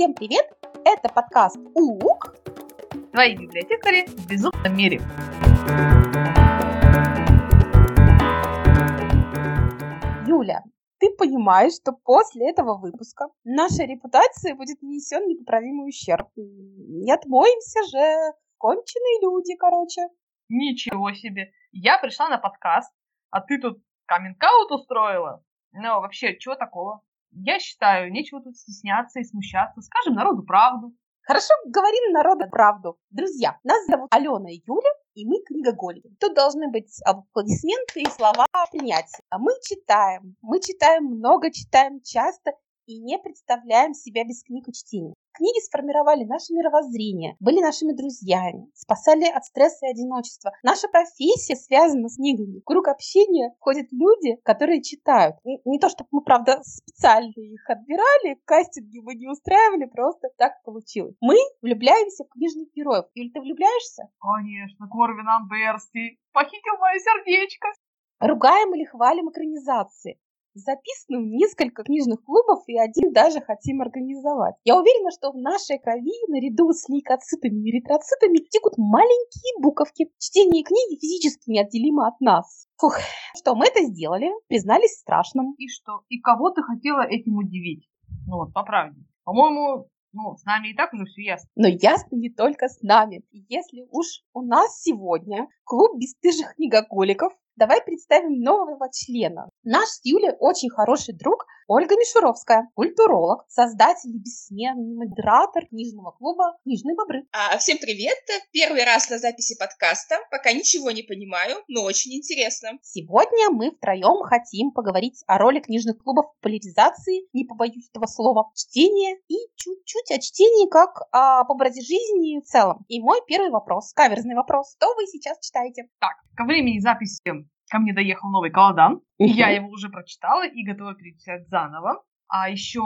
Всем привет! Это подкаст УУК. Твои библиотекари в безумном мире. Юля, ты понимаешь, что после этого выпуска нашей репутации будет нанесен непоправимый ущерб. Не отмоемся же. Конченые люди, короче. Ничего себе. Я пришла на подкаст, а ты тут каминг-аут устроила? Ну, вообще, чего такого? Я считаю, нечего тут стесняться и смущаться. Скажем народу правду. Хорошо, говорим народу правду. Друзья, нас зовут Алена и Юля, и мы книгоголики. Тут должны быть аплодисменты и слова принятия. А мы читаем, мы читаем много, читаем часто и не представляем себя без книг и чтения. Книги сформировали наше мировоззрение, были нашими друзьями, спасали от стресса и одиночества. Наша профессия связана с книгами. В круг общения входят люди, которые читают. Не то, чтобы мы, правда, специально их отбирали, кастинги мы не устраивали, просто так получилось. Мы влюбляемся в книжных героев. Юль, ты влюбляешься? Конечно, Корвин Амберси похитил мое сердечко. Ругаем или хвалим экранизации записаны в несколько книжных клубов и один даже хотим организовать. Я уверена, что в нашей крови наряду с лейкоцитами и эритроцитами текут маленькие буковки. Чтение книги физически неотделимо от нас. Фух, что мы это сделали, признались страшным. И что? И кого ты хотела этим удивить? Ну вот, по правде. По-моему, ну, с нами и так уже все ясно. Но ясно не только с нами. Если уж у нас сегодня клуб бесстыжих книгоголиков, давай представим нового члена. Наш с Юлей очень хороший друг Ольга Мишуровская, культуролог, создатель и бессменный модератор книжного клуба «Книжные бобры». А, всем привет! Первый раз на записи подкаста. Пока ничего не понимаю, но очень интересно. Сегодня мы втроем хотим поговорить о роли книжных клубов в популяризации, не побоюсь этого слова, чтения и чуть-чуть о чтении как об образе жизни в целом. И мой первый вопрос, каверзный вопрос. Что вы сейчас читаете? Так, ко времени записи ко мне доехал новый Каладан. И я его уже прочитала и готова перечитать заново. А еще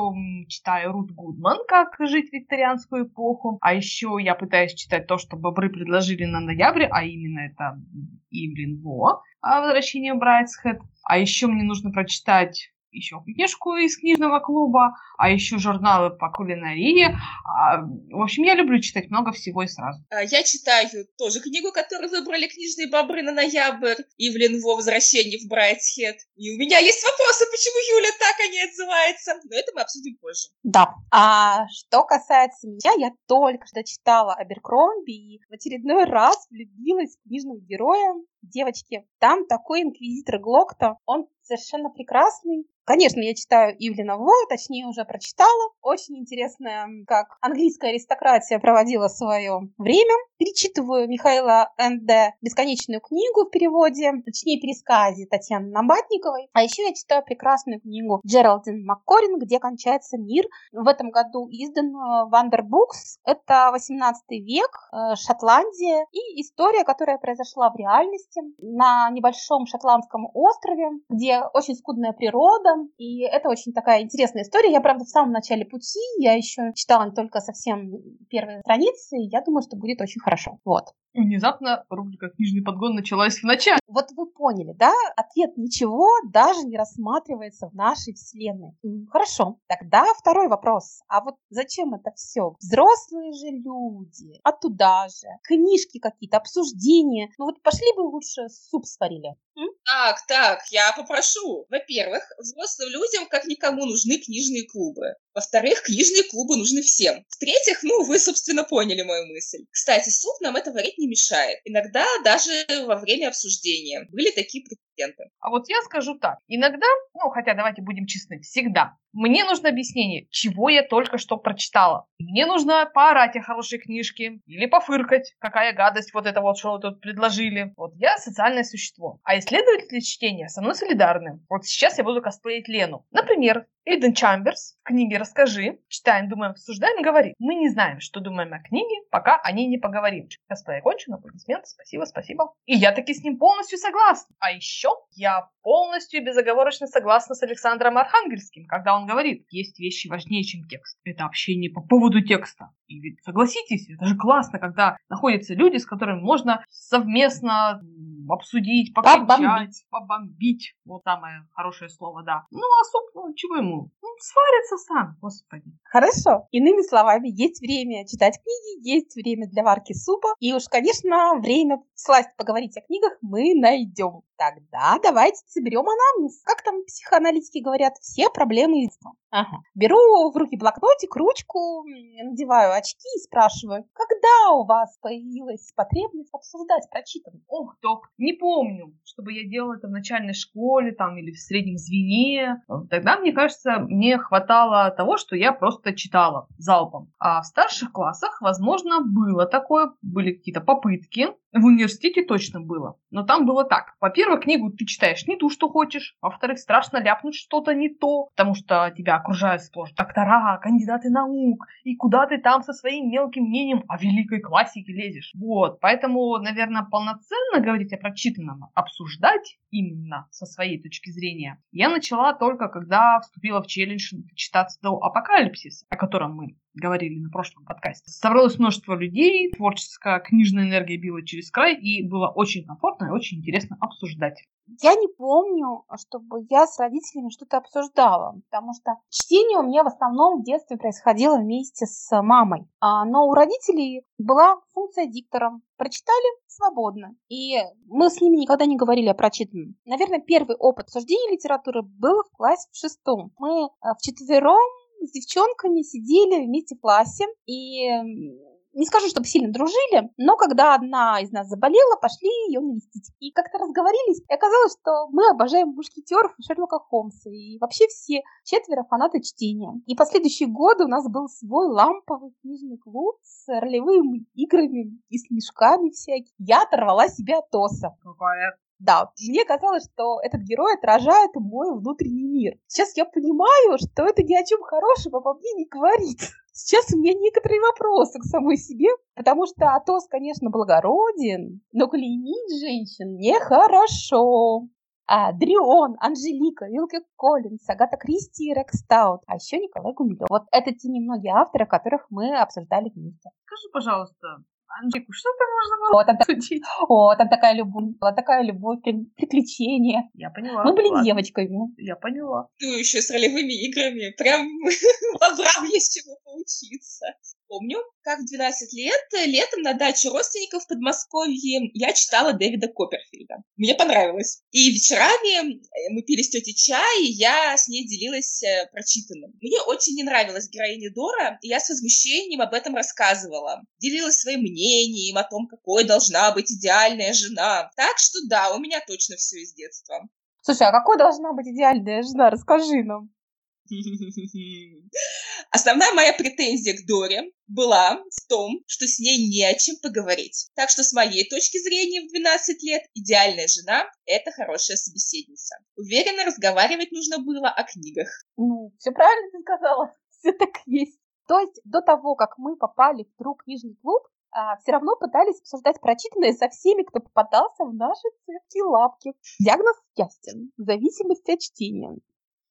читаю Рут Гудман, как жить в викторианскую эпоху. А еще я пытаюсь читать то, что бобры предложили на ноябре, а именно это Ивлин Во, «Возвращение Брайтсхед». А еще мне нужно прочитать еще книжку из книжного клуба, а еще журналы по кулинарии. А, в общем, я люблю читать много всего и сразу. А, я читаю тоже книгу, которую выбрали книжные бобры на ноябрь, Ивлин во возвращение в Брайтсхед. И у меня есть вопросы, почему Юля так о ней отзывается. Но это мы обсудим позже. Да. А что касается меня, я только что читала Аберкромби и в очередной раз влюбилась в книжного героя. Девочки, там такой инквизитор Глокта, он совершенно прекрасный, Конечно, я читаю Ивлина Во, точнее уже прочитала. Очень интересно, как английская аристократия проводила свое время. Перечитываю Михаила Н.Д. «Бесконечную книгу» в переводе, точнее пересказе Татьяны Набатниковой. А еще я читаю прекрасную книгу Джералдин Маккорин «Где кончается мир». В этом году издан Вандер Букс. Это 18 век, э, Шотландия и история, которая произошла в реальности на небольшом шотландском острове, где очень скудная природа, и это очень такая интересная история. Я, правда, в самом начале пути, я еще читала только совсем первые страницы, и я думаю, что будет очень хорошо. Вот. Внезапно рубрика «Книжный подгон» началась в начале. Вот вы поняли, да? Ответ «ничего» даже не рассматривается в нашей вселенной. Хорошо. Тогда второй вопрос. А вот зачем это все? Взрослые же люди. А туда же. Книжки какие-то, обсуждения. Ну вот пошли бы лучше суп сварили. М? Так, так, я попрошу. Во-первых, взрослым людям как никому нужны книжные клубы. Во-вторых, книжные клубы нужны всем. В-третьих, ну, вы, собственно, поняли мою мысль. Кстати, суп нам это варить не мешает. Иногда даже во время обсуждения были такие прецеденты. А вот я скажу так. Иногда, ну, хотя давайте будем честны, всегда. Мне нужно объяснение, чего я только что прочитала. Мне нужно поорать о хорошей книжке или пофыркать, какая гадость вот это вот, что вы тут предложили. Вот я социальное существо. А исследователи чтения со мной солидарны. Вот сейчас я буду косплеить Лену. Например, Эйден Чамберс в книге «Расскажи». Читаем, думаем, обсуждаем, говорит. Мы не знаем, что думаем о книге, пока о ней не поговорим. Косплей окончен, аплодисменты, спасибо, спасибо. И я таки с ним полностью согласна. А еще я полностью и безоговорочно согласна с Александром Архангельским, когда он говорит, есть вещи важнее, чем текст. Это общение по поводу текста. И ведь согласитесь, это же классно, когда находятся люди, с которыми можно совместно обсудить, покричать, побомбить. побомбить. Вот самое хорошее слово, да. Ну, а, собственно, чего ему? Ну, сварится сам, господи. Хорошо. Иными словами, есть время читать книги, есть время для варки супа, и уж, конечно, время сласть поговорить о книгах мы найдем. Тогда давайте соберем анамнез. Как там психоаналитики говорят, все проблемы детства. Ага. Беру в руки блокнотик, ручку, надеваю очки и спрашиваю, когда у вас появилась потребность обсуждать прочитанное? Ох, док, не помню, чтобы я делала это в начальной школе там или в среднем звене. Тогда, мне кажется, мне хватало того, что я просто читала залпом. А в старших классах, возможно, было такое, были какие-то попытки. В университете точно было. Но там было так. Во-первых, книгу ты читаешь не ту, что хочешь. Во-вторых, страшно ляпнуть что-то не то, потому что тебя окружают сплошь доктора, кандидаты наук. И куда ты там со своим мелким мнением о великой классике лезешь. Вот. Поэтому, наверное, полноценно говорить о прочитанном, обсуждать именно со своей точки зрения, я начала только когда вступила в челлендж читаться до апокалипсиса, о котором мы говорили на прошлом подкасте. Собралось множество людей, творческая книжная энергия била через край, и было очень комфортно и очень интересно обсуждать. Я не помню, чтобы я с родителями что-то обсуждала, потому что чтение у меня в основном в детстве происходило вместе с мамой. А, но у родителей была функция диктора. Прочитали свободно. И мы с ними никогда не говорили о прочитанном. Наверное, первый опыт обсуждения литературы был в классе в шестом. Мы а, в четвером с девчонками сидели вместе в классе и не скажу, чтобы сильно дружили, но когда одна из нас заболела, пошли ее навестить. И как-то разговорились, и оказалось, что мы обожаем мушкетеров и Шерлока Холмса, и вообще все четверо фанаты чтения. И последующие годы у нас был свой ламповый книжный клуб с ролевыми играми и с мешками всякими. Я оторвала себя от Тоса. Какая да, мне казалось, что этот герой отражает мой внутренний мир. Сейчас я понимаю, что это ни о чем хорошем обо мне не говорит. Сейчас у меня некоторые вопросы к самой себе, потому что Атос, конечно, благороден, но клеймить женщин нехорошо. А, Дрион, Анжелика, Вилке Коллинс, Агата Кристи и Рекстаут, а еще Николай Гумилев. Вот это те немногие авторы, которых мы обсуждали вместе. Скажи, пожалуйста, Анжику, что там можно было о, там, судить? О, там такая любовь, была такая любовь, приключения. Я поняла. Мы были ладно. девочками. Я поняла. Ну, еще с ролевыми играми. Прям Авраам есть чему поучиться помню, как в 12 лет летом на даче родственников в Подмосковье я читала Дэвида Копперфильда. Мне понравилось. И вечерами э, мы пили с тетей чай, и я с ней делилась э, прочитанным. Мне очень не нравилась героиня Дора, и я с возмущением об этом рассказывала. Делилась своим мнением о том, какой должна быть идеальная жена. Так что да, у меня точно все из детства. Слушай, а какой должна быть идеальная жена? Расскажи нам. Основная моя претензия к Доре была в том, что с ней не о чем поговорить. Так что с моей точки зрения в 12 лет идеальная жена – это хорошая собеседница. Уверена, разговаривать нужно было о книгах. Ну, все правильно ты сказала. Все так есть. То есть до того, как мы попали в True книжный клуб, а, все равно пытались обсуждать прочитанное со всеми, кто попадался в наши цепкие лапки. Диагноз ясен. Зависимость от чтения.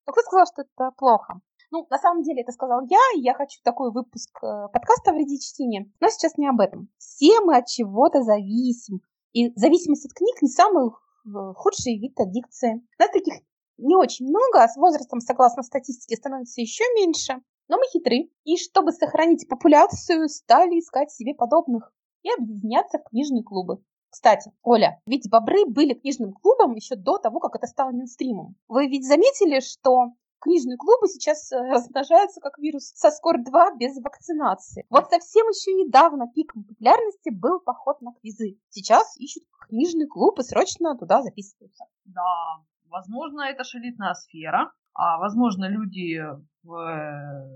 Но кто сказал, что это плохо? Ну, на самом деле это сказал я, и я хочу такой выпуск э, подкаста о вреде чтения. Но сейчас не об этом. Все мы от чего-то зависим. И зависимость от книг не самый э, худший вид аддикции. Нас таких не очень много, а с возрастом, согласно статистике, становится еще меньше. Но мы хитры. И чтобы сохранить популяцию, стали искать себе подобных и объединяться в книжные клубы. Кстати, Оля, ведь бобры были книжным клубом еще до того, как это стало мейнстримом. Вы ведь заметили, что книжные клубы сейчас э, размножаются как вирус со СКОР-2 без вакцинации. Вот совсем еще недавно пиком популярности был поход на квизы. Сейчас ищут книжный клуб и срочно туда записываются. Да, возможно, это шелитная сфера, а возможно, люди в, э,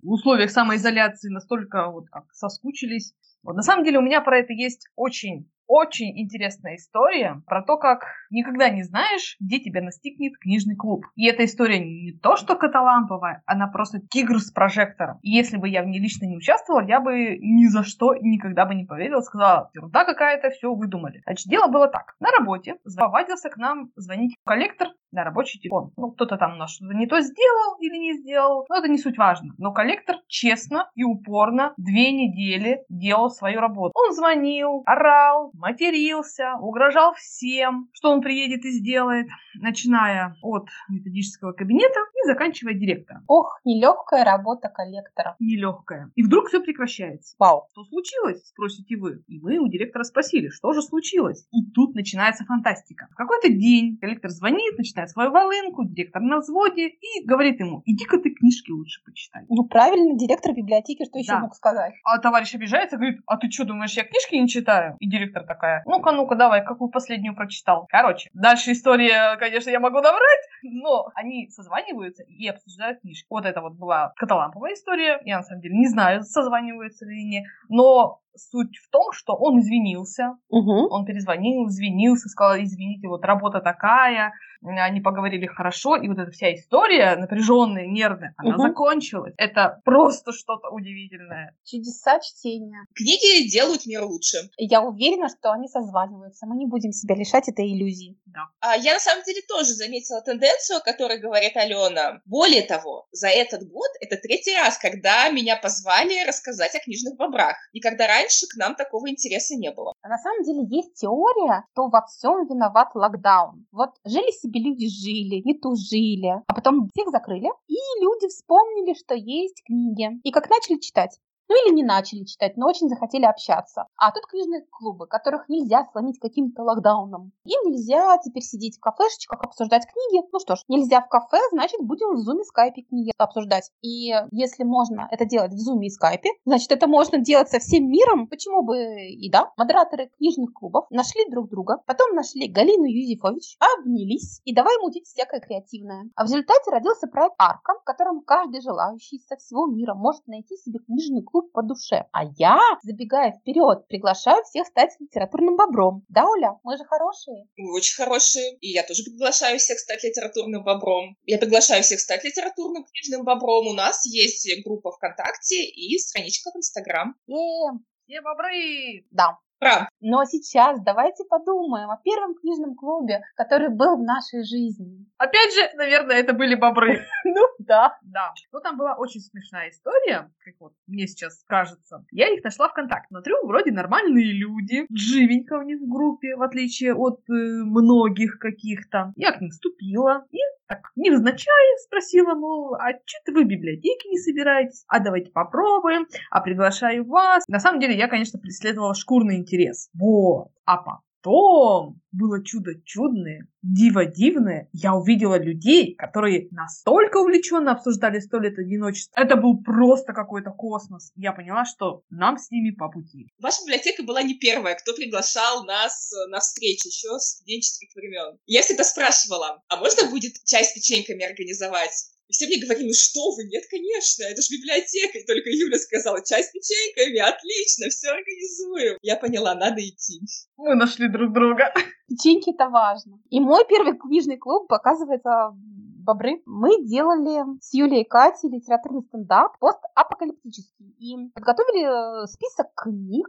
в условиях самоизоляции настолько вот как соскучились. Вот на самом деле у меня про это есть очень очень интересная история про то, как никогда не знаешь, где тебя настигнет книжный клуб. И эта история не то, что каталамповая, она просто тигр с прожектором. И если бы я в ней лично не участвовала, я бы ни за что никогда бы не поверила, сказала, ерунда какая-то, все выдумали. Значит, дело было так. На работе повадился к нам звонить коллектор на рабочий телефон. Ну, кто-то там у нас что-то не то сделал или не сделал, но это не суть важно. Но коллектор честно и упорно две недели делал свою работу. Он звонил, орал, матерился, угрожал всем, что он приедет и сделает, начиная от методического кабинета и заканчивая директором. Ох, нелегкая работа коллектора. Нелегкая. И вдруг все прекращается. Вау. Что случилось? Спросите вы. И мы у директора спросили, что же случилось? И тут начинается фантастика. В какой-то день коллектор звонит, начинает свою волынку, директор на взводе и говорит ему, иди-ка ты книжки лучше почитай. Ну, правильно, директор библиотеки, что еще Да. мог сказать? А товарищ обижается, говорит, а ты что, думаешь, я книжки не читаю? И директор такая, ну-ка, ну-ка, давай, какую последнюю прочитал? Короче, дальше история, конечно, я могу наврать, но они созваниваются и обсуждают книжки. Вот это вот была каталамповая история. Я, на самом деле, не знаю, созваниваются ли они, но суть в том, что он извинился, Угу. он перезвонил, извинился, сказал, извините, вот работа такая, они поговорили хорошо, и вот эта вся история напряженная, нервная, она Мгм. закончилась. Это просто что-то удивительное. Чудеса чтения. Книги делают мир лучше. И Я уверена, что они созваниваются. Мы не будем себя лишать этой иллюзии. А я на самом деле тоже заметила тенденцию, о которой говорит Алена. Более того, за этот год это третий раз, когда меня позвали рассказать о книжных бобрах. Никогда раньше к нам такого интереса не было. А на самом деле есть теория, что во всем виноват локдаун. Вот жили себе люди жили, не тужили, а потом всех закрыли, и люди вспомнили, что есть книги. И как начали читать. Ну или не начали читать, но очень захотели общаться. А тут книжные клубы, которых нельзя сломить каким-то локдауном. Им нельзя теперь сидеть в кафешечках, обсуждать книги. Ну что ж, нельзя в кафе, значит будем в зуме, скайпе книги обсуждать. И если можно это делать в зуме и скайпе, значит это можно делать со всем миром. Почему бы и да? Модераторы книжных клубов нашли друг друга, потом нашли Галину Юзефович, обнялись и давай мутить всякое креативное. А в результате родился проект Арка, в котором каждый желающий со всего мира может найти себе книжный клуб по душе. А я, забегая вперед, приглашаю всех стать литературным бобром. Да, Оля? Мы же хорошие. Вы очень хорошие. И я тоже приглашаю всех стать литературным бобром. Я приглашаю всех стать литературным книжным бобром. У нас есть группа ВКонтакте и страничка в Инстаграм. Все бобры! да. Правда. Но сейчас давайте подумаем о первом книжном клубе, который был в нашей жизни. Опять же, наверное, это были бобры. Ну да. Да. Ну, там была очень смешная история, как вот мне сейчас кажется. Я их нашла ВКонтакте. Смотрю, вроде нормальные люди, живенько у них в группе, в отличие от э, многих каких-то. Я к ним вступила и так невзначай спросила, мол, а что-то вы в библиотеке не собираетесь? А давайте попробуем, а приглашаю вас. На самом деле, я, конечно, преследовала шкурный интерес. Вот. А потом было чудо чудное, диво дивное. Я увидела людей, которые настолько увлеченно обсуждали сто лет одиночества. Это был просто какой-то космос. Я поняла, что нам с ними по пути. Ваша библиотека была не первая, кто приглашал нас э, на встречи еще с студенческих времен. Я всегда спрашивала, а можно будет чай с печеньками организовать? И все мне говорили, ну что вы, нет, конечно, это же библиотека. И только Юля сказала, чай с печеньками, отлично, все организуем. Я поняла, надо идти. Мы нашли друг друга. Печеньки это важно. И мой первый книжный клуб, оказывается, бобры. Мы делали с Юлей и Катей литературный стендап постапокалиптический. И подготовили э, список книг,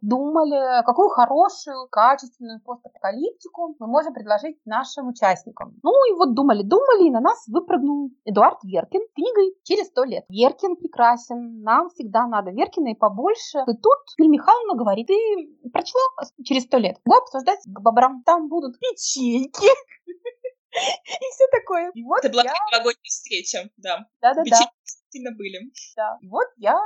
думали, какую хорошую, качественную постапокалиптику мы можем предложить нашим участникам. Ну и вот думали-думали, и на нас выпрыгнул Эдуард Веркин книгой «Через сто лет». Веркин прекрасен, нам всегда надо Веркина и побольше. И тут Юлия Михайловна говорит, ты прочла «Через сто лет»? Давай обсуждать к бобрам. Там будут печеньки. И все такое. И вот Это была я... новогодняя встреча, да. Да-да-да. Действительно были. Да. И вот я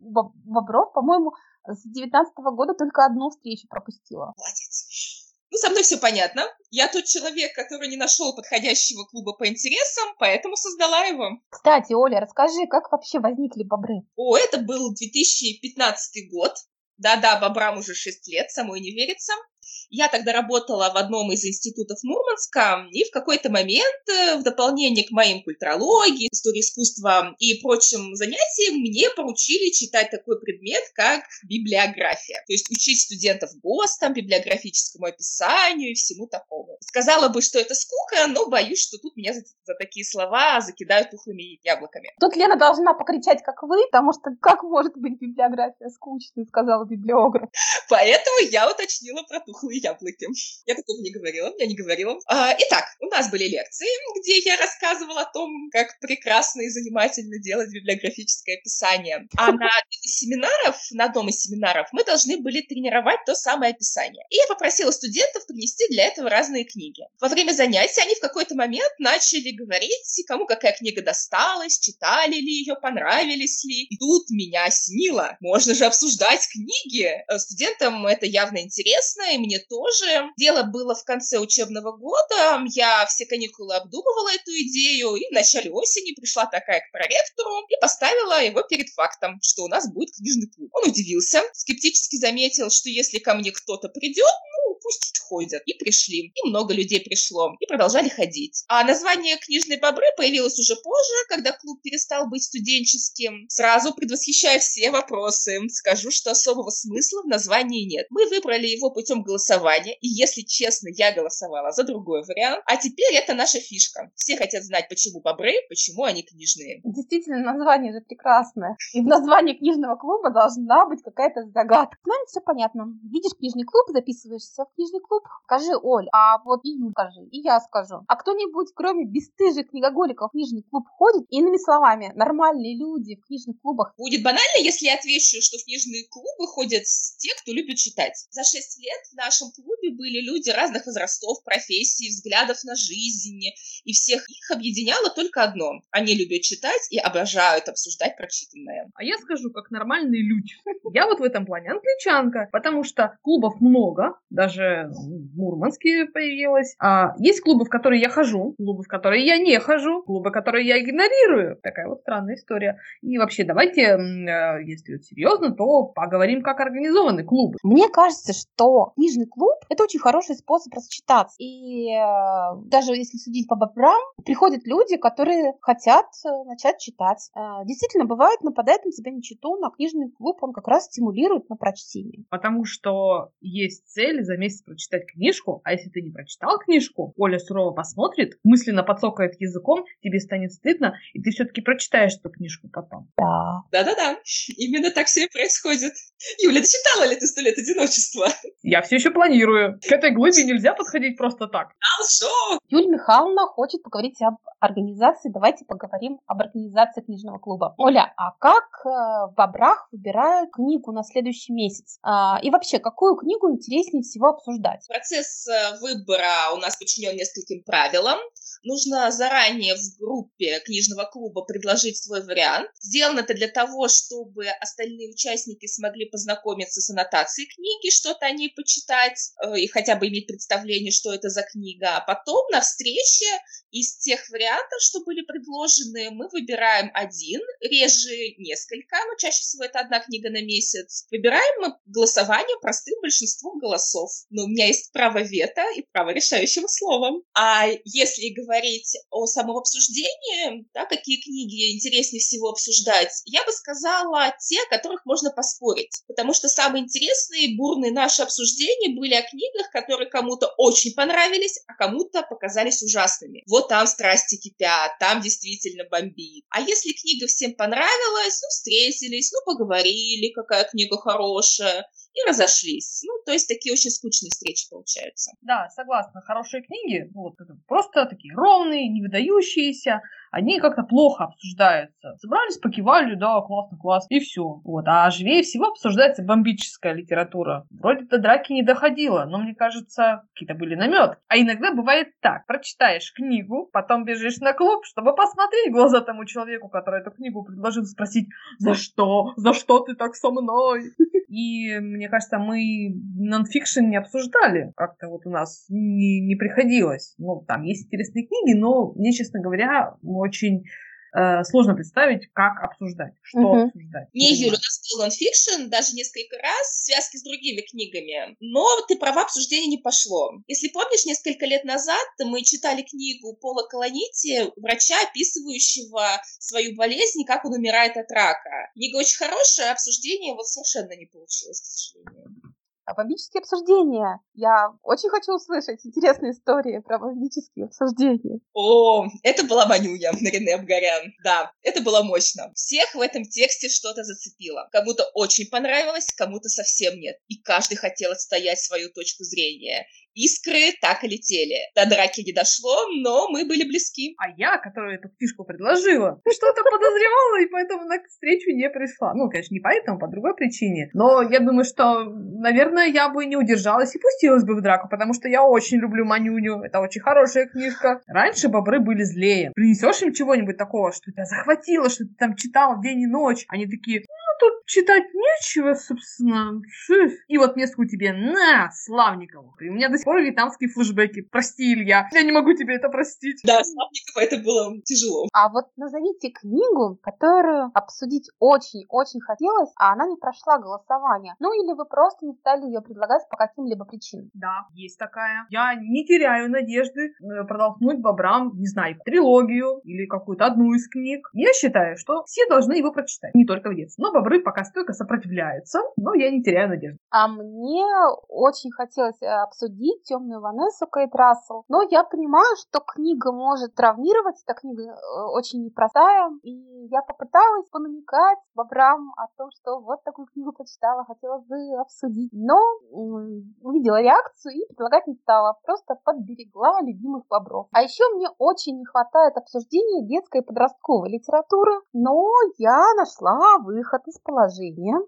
Бобров, по-моему, с девятнадцатого года только одну встречу пропустила. Молодец. Ну, со мной все понятно. Я тот человек, который не нашел подходящего клуба по интересам, поэтому создала его. Кстати, Оля, расскажи, как вообще возникли бобры? О, это был 2015 год. Да-да, бобрам уже 6 лет, самой не верится. Я тогда работала в одном из институтов Мурманска, и в какой-то момент, э, в дополнение к моим культурологии, истории искусства и прочим занятиям, мне поручили читать такой предмет, как библиография. То есть учить студентов ГОСТам, библиографическому описанию и всему такому. Сказала бы, что это скука, но боюсь, что тут меня за, за такие слова закидают тухлыми яблоками. Тут Лена должна покричать, как вы, потому что как может быть библиография скучной, сказала библиограф. Поэтому я уточнила про тухлые яблоки. Я такого не говорила, я не говорила. А, итак, у нас были лекции, где я рассказывала о том, как прекрасно и занимательно делать библиографическое описание. А на семинаров, на одном из семинаров, мы должны были тренировать то самое описание. И я попросила студентов принести для этого разные книги. Во время занятий они в какой-то момент начали говорить, кому какая книга досталась, читали ли ее, понравились ли. И тут меня осенило. Можно же обсуждать книги. Э, студентам это явно интересно, и мне тоже. Дело было в конце учебного года. Я все каникулы обдумывала эту идею, и в начале осени пришла такая к проректору и поставила его перед фактом, что у нас будет книжный клуб. Он удивился, скептически заметил, что если ко мне кто-то придет, ну, пусть ходят. И пришли. И много людей пришло. И продолжали ходить. А название «Книжные бобры» появилось уже позже, когда клуб перестал быть студенческим. Сразу предвосхищая все вопросы, скажу, что особого смысла в названии нет. Мы выбрали его путем голосования, и, если честно, я голосовала за другой вариант. А теперь это наша фишка. Все хотят знать, почему бобры, почему они книжные. Действительно, название же прекрасное. И в названии книжного клуба должна быть какая-то загадка. С нами все понятно. Видишь книжный клуб, записываешься в книжный клуб. Скажи, Оль, а вот и Юль скажи, и я скажу. А кто-нибудь, кроме бесстыжих книгоголиков, в книжный клуб ходит? Иными словами, нормальные люди в книжных клубах. Будет банально, если я отвечу, что в книжные клубы ходят те, кто любит читать. За шесть лет в нашем клубе были люди разных возрастов, профессий, взглядов на жизнь, и всех их объединяло только одно. Они любят читать и обожают обсуждать прочитанное. А я скажу, как нормальные люди. Я вот в этом плане англичанка, потому что клубов много, даже в Мурманске появилась. А есть клубы, в которые я хожу, клубы, в которые я не хожу, клубы, которые я игнорирую. Такая вот странная история. И вообще, давайте, э, если серьезно, то поговорим, как организованы клубы. Мне кажется, что книжный клуб – это очень хороший способ расчитаться. И э, даже если судить по бобрам, приходят люди, которые хотят э, начать читать. Действительно, бывает, нападает на себя нечиту, на книжный клуб он как раз стимулирует на прочтение. Потому что есть цель за месяц прочитать книжку, а если ты не прочитал книжку, Оля сурово посмотрит, мысленно подсокает языком, тебе станет стыдно, и ты все-таки прочитаешь эту книжку потом. Да. Да-да-да, именно так все и происходит. Юля, дочитала ли ты «Сто лет одиночества»? Я все еще планирую. К этой глыбе нельзя подходить просто так. Хорошо. Юлия Михайловна хочет поговорить об организации. Давайте поговорим об организации книжного клуба. Оля, а как э, в Бобрах выбирают книгу на следующий месяц? А, и вообще, какую книгу интереснее всего обсуждать? Процесс э, выбора у нас подчинен нескольким правилам. Нужно заранее в группе книжного клуба предложить свой вариант. Сделано это для того, чтобы остальные участники смогли познакомиться с аннотацией книги, что-то о ней почитать э, и хотя бы иметь представление, что это за книга. А потом на встрече из тех вариантов, что были предложены, мы выбираем один, реже несколько, но чаще всего это одна книга на месяц. Выбираем мы голосование простым большинством голосов. Но у меня есть право вето и право решающего слова. А если говорить о самом обсуждении, да, какие книги интереснее всего обсуждать, я бы сказала те, о которых можно поспорить. Потому что самые интересные, бурные наши обсуждения были о книгах, которые кому-то очень понравились, а кому-то показались ужасными. Вот там страсти кипят, там действительно бомбит. А если книга всем понравилась, ну, встретились, ну, поговорили, какая книга хорошая, и разошлись. Ну, то есть такие очень скучные встречи получаются. Да, согласна. Хорошие книги, вот, просто такие ровные, не выдающиеся, они как-то плохо обсуждаются. Собрались, покивали, да, классно, класс, и все. Вот. А живее всего обсуждается бомбическая литература. Вроде до драки не доходило, но мне кажется, какие-то были намет. А иногда бывает так. Прочитаешь книгу, потом бежишь на клуб, чтобы посмотреть глаза тому человеку, который эту книгу предложил, спросить, за что? За что ты так со мной? И мне кажется, мы нонфикшн не обсуждали. Как-то вот у нас не, не приходилось. Ну, там есть интересные книги, но мне, честно говоря, очень э, сложно представить, как обсуждать, что uh-huh. обсуждать. Не, Юля, у нас был нонфикшн даже несколько раз в связке с другими книгами, но ты права, обсуждение не пошло. Если помнишь, несколько лет назад мы читали книгу Пола Колонити, врача, описывающего свою болезнь, как он умирает от рака. Книга очень хорошая, обсуждение вот совершенно не получилось, к сожалению. Бомбические обсуждения. Я очень хочу услышать интересные истории про бомбические обсуждения. О, это была Манюня, Рене Абгарян. Да, это было мощно. Всех в этом тексте что-то зацепило. Кому-то очень понравилось, кому-то совсем нет. И каждый хотел отстоять свою точку зрения. Искры так и летели. До драки не дошло, но мы были близки. А я, которая эту книжку предложила, что-то подозревала и поэтому на встречу не пришла. Ну, конечно, не поэтому, по другой причине. Но я думаю, что, наверное, я бы не удержалась и пустилась бы в драку, потому что я очень люблю Манюню. Это очень хорошая книжка. Раньше бобры были злее. Принесешь им чего-нибудь такого, что тебя захватило, что ты там читал день и ночь. Они такие, тут читать нечего, собственно. И вот несколько тебе, на, Славникову. И у меня до сих пор вьетнамские флешбеки. Прости, Илья, я не могу тебе это простить. Да, Славникова это было тяжело. А вот назовите книгу, которую обсудить очень-очень хотелось, а она не прошла голосование. Ну или вы просто не стали ее предлагать по каким-либо причинам. Да, есть такая. Я не теряю надежды э, продолжить бобрам, не знаю, трилогию или какую-то одну из книг. Я считаю, что все должны его прочитать, не только в детстве. Но бобры пока стойко сопротивляются, но я не теряю надежды. А мне очень хотелось э, обсудить темную Ванессу Кейт Рассел, но я понимаю, что книга может травмировать, эта книга э, очень непростая, и я попыталась понамекать бобрам о том, что вот такую книгу почитала, хотела бы обсудить, но увидела реакцию и предлагать не стала, просто подберегла любимых бобров. А еще мне очень не хватает обсуждения детской и подростковой литературы, но я нашла выход из положения.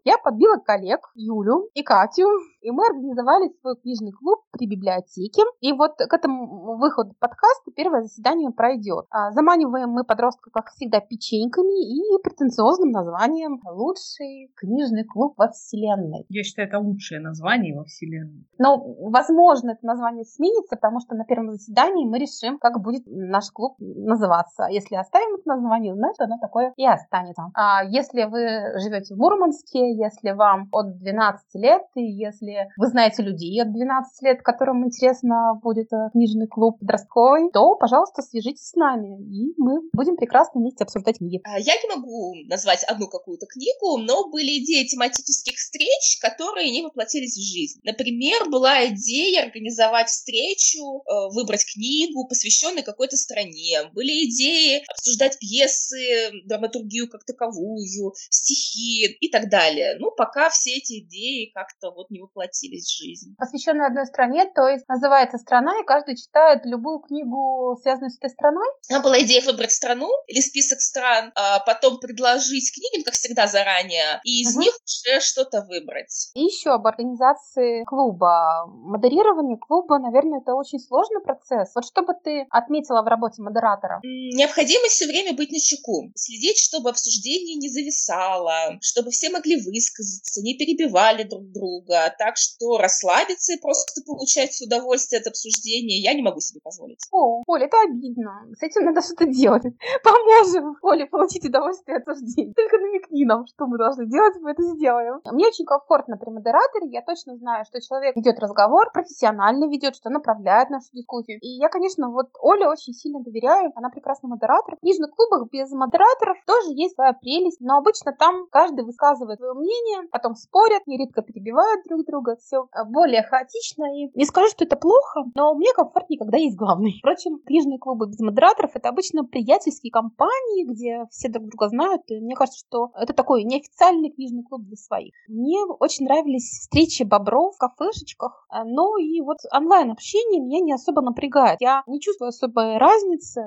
Я подбила коллег Юлю и Катю, и мы организовали свой книжный клуб при библиотеке. И вот к этому выходу подкаста первое заседание пройдет. А, заманиваем мы подростков, как всегда, печеньками и претенциозным названием «Лучший книжный клуб во Вселенной». Я считаю, это лучшее название во Вселенной. Но, возможно, это название сменится, потому что на первом заседании мы решим, как будет наш клуб называться. Если оставим это название, значит, оно такое и останется. А если вы живете в Мурманске, если вам от 12 лет, и если вы знаете людей от 12 лет, которым интересно будет э, книжный клуб подростковый, то, пожалуйста, свяжитесь с нами, и мы будем прекрасно вместе обсуждать книги. А, я не могу назвать одну какую-то книгу, но были идеи тематических встреч, которые не воплотились в жизнь. Например, была идея организовать встречу, э, выбрать книгу, посвященную какой-то стране. Были идеи обсуждать пьесы, драматургию как таковую, стихи, и так далее. Ну, пока все эти идеи как-то вот не воплотились в жизнь. Посвященная одной стране, то есть называется страна, и каждый читает любую книгу, связанную с этой страной? Там была идея выбрать страну или список стран, а потом предложить книги, как всегда, заранее, и из угу. них уже что-то выбрать. И еще об организации клуба. Модерирование клуба, наверное, это очень сложный процесс. Вот что бы ты отметила в работе модератора? Необходимость все время быть на чеку, следить, чтобы обсуждение не зависало, чтобы все могли высказаться, не перебивали друг друга. Так что расслабиться и просто получать удовольствие от обсуждения я не могу себе позволить. О, Оля, это обидно. С этим надо что-то делать. Поможем Оле получить удовольствие от обсуждения. Только намекни нам, что мы должны делать, мы это сделаем. Мне очень комфортно при модераторе. Я точно знаю, что человек ведет разговор, профессионально ведет, что направляет нашу дискуссию. И я, конечно, вот Оле очень сильно доверяю. Она прекрасный модератор. В книжных клубах без модераторов тоже есть своя прелесть, но обычно там каждый высказывает свое мнение, потом спорят, нередко перебивают друг друга, все а, более хаотично. И не скажу, что это плохо, но мне комфортнее, когда есть главный. Впрочем, книжные клубы без модераторов это обычно приятельские компании, где все друг друга знают. И мне кажется, что это такой неофициальный книжный клуб для своих. Мне очень нравились встречи бобров в кафешечках, а, но и вот онлайн-общение меня не особо напрягает. Я не чувствую особой разницы.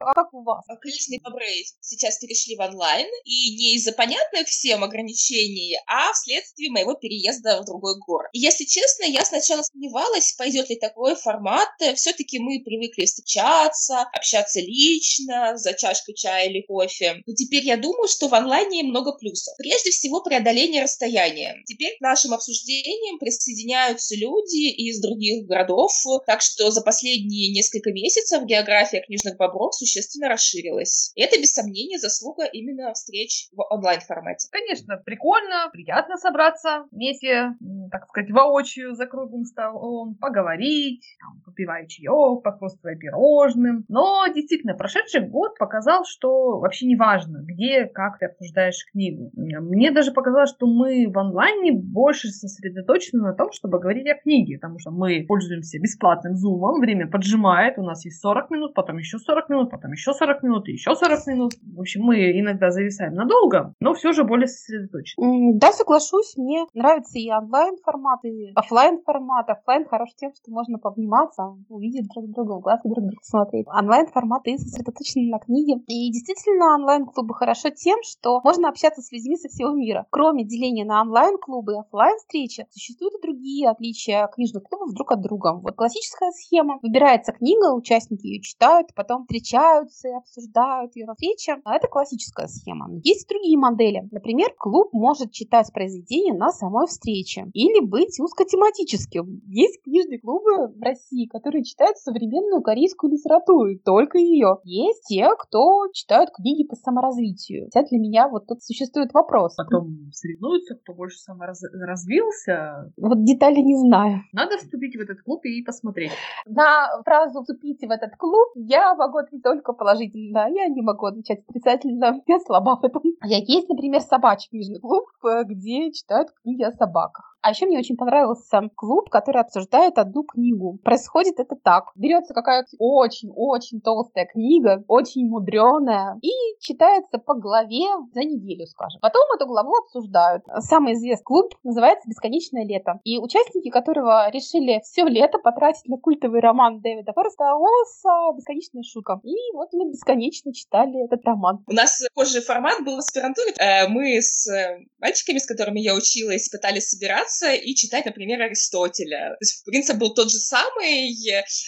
А как у вас? Книжные бобры сейчас перешли в онлайн, и не из-за понятных всем ограничений, а вследствие моего переезда в другой город. И если честно, я сначала сомневалась, пойдет ли такой формат. Все-таки мы привыкли встречаться, общаться лично, за чашкой чая или кофе. Но теперь я думаю, что в онлайне много плюсов. Прежде всего, преодоление расстояния. Теперь к нашим обсуждениям присоединяются люди из других городов, так что за последние несколько месяцев география книжных бобров существенно расширилась. И это, без сомнения, заслуга именно встреч в онлайн-формате. Конечно, конечно, прикольно, приятно собраться вместе, так сказать, воочию за круглым столом, поговорить, там, попивая чаек, похрустывая пирожным. Но действительно, прошедший год показал, что вообще не важно, где, как ты обсуждаешь книгу. Мне даже показалось, что мы в онлайне больше сосредоточены на том, чтобы говорить о книге, потому что мы пользуемся бесплатным зумом, время поджимает, у нас есть 40 минут, потом еще 40 минут, потом еще 40 минут и еще 40 минут. В общем, мы иногда зависаем надолго, но все же более сосредоточены. Да, соглашусь, мне нравится и онлайн формат, и офлайн формат. Офлайн хорош тем, что можно пообниматься, увидеть друг друга, в глаз друг друга смотреть. Онлайн формат и сосредоточены на книге. И действительно, онлайн-клубы хорошо тем, что можно общаться с людьми со всего мира. Кроме деления на онлайн-клубы и офлайн встречи существуют и другие отличия книжных клубов друг от друга. Вот классическая схема. Выбирается книга, участники ее читают, потом встречаются и обсуждают ее на встрече. А это классическая схема. Есть и другие модели. Например, клуб может читать произведения на самой встрече или быть узкотематическим. Есть книжные клубы в России, которые читают современную корейскую литературу, только ее. Есть те, кто читают книги по саморазвитию. Хотя для меня вот тут существует вопрос. Потом соревнуются, кто больше саморазвился. Вот детали не знаю. Надо вступить в этот клуб и посмотреть. На фразу «вступите в этот клуб» я могу ответить только положительно. Я не могу отвечать отрицательно. Я слаба в этом. Есть, например, собачий книжный клуб, где читают книги о собаках. А еще мне очень понравился клуб, который обсуждает одну книгу. Происходит это так. Берется какая-то очень-очень толстая книга, очень мудреная, и читается по главе за неделю, скажем. Потом эту главу обсуждают. Самый известный клуб называется «Бесконечное лето». И участники которого решили все лето потратить на культовый роман Дэвида Фореста Уоллеса «Бесконечная шутка». И вот мы бесконечно читали этот роман. У нас похожий формат был в аспирантуре. Э, мы с э, мальчиками, с которыми я училась, пытались собираться собираться и читать, например, Аристотеля. То есть принцип был тот же самый.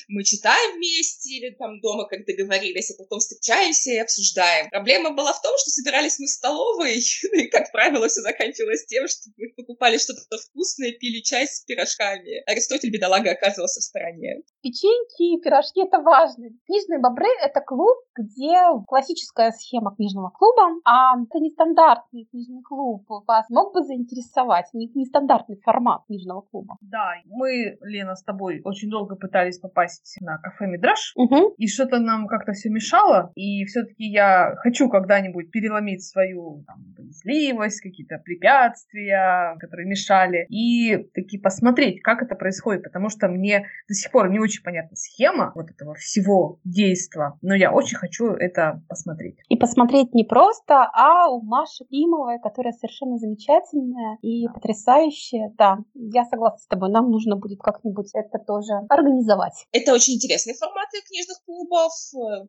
Мы читаем вместе или там дома, как договорились, а потом встречаемся и обсуждаем. Проблема была в том, что собирались мы в столовой, и, как правило, все заканчивалось тем, что мы покупали что-то вкусное, пили чай с пирожками. Аристотель, бедолага, оказывался в стороне. Печеньки и пирожки — это важно. Книжные бобры — это клуб, где классическая схема книжного клуба, а это нестандартный книжный клуб. Вас мог бы заинтересовать, нестандартный стандартный формат книжного клуба. Да, мы, Лена, с тобой очень долго пытались попасть на кафе Мидраш, угу. и что-то нам как-то все мешало, и все-таки я хочу когда-нибудь переломить свою там, боязливость, какие-то препятствия, которые мешали, и таки посмотреть, как это происходит, потому что мне до сих пор не очень понятна схема вот этого всего действа, но я очень хочу это посмотреть. И посмотреть не просто, а у Маши Климовой, которая совершенно замечательная и да. Да, я согласна с тобой, нам нужно будет как-нибудь это тоже организовать. Это очень интересные форматы книжных клубов.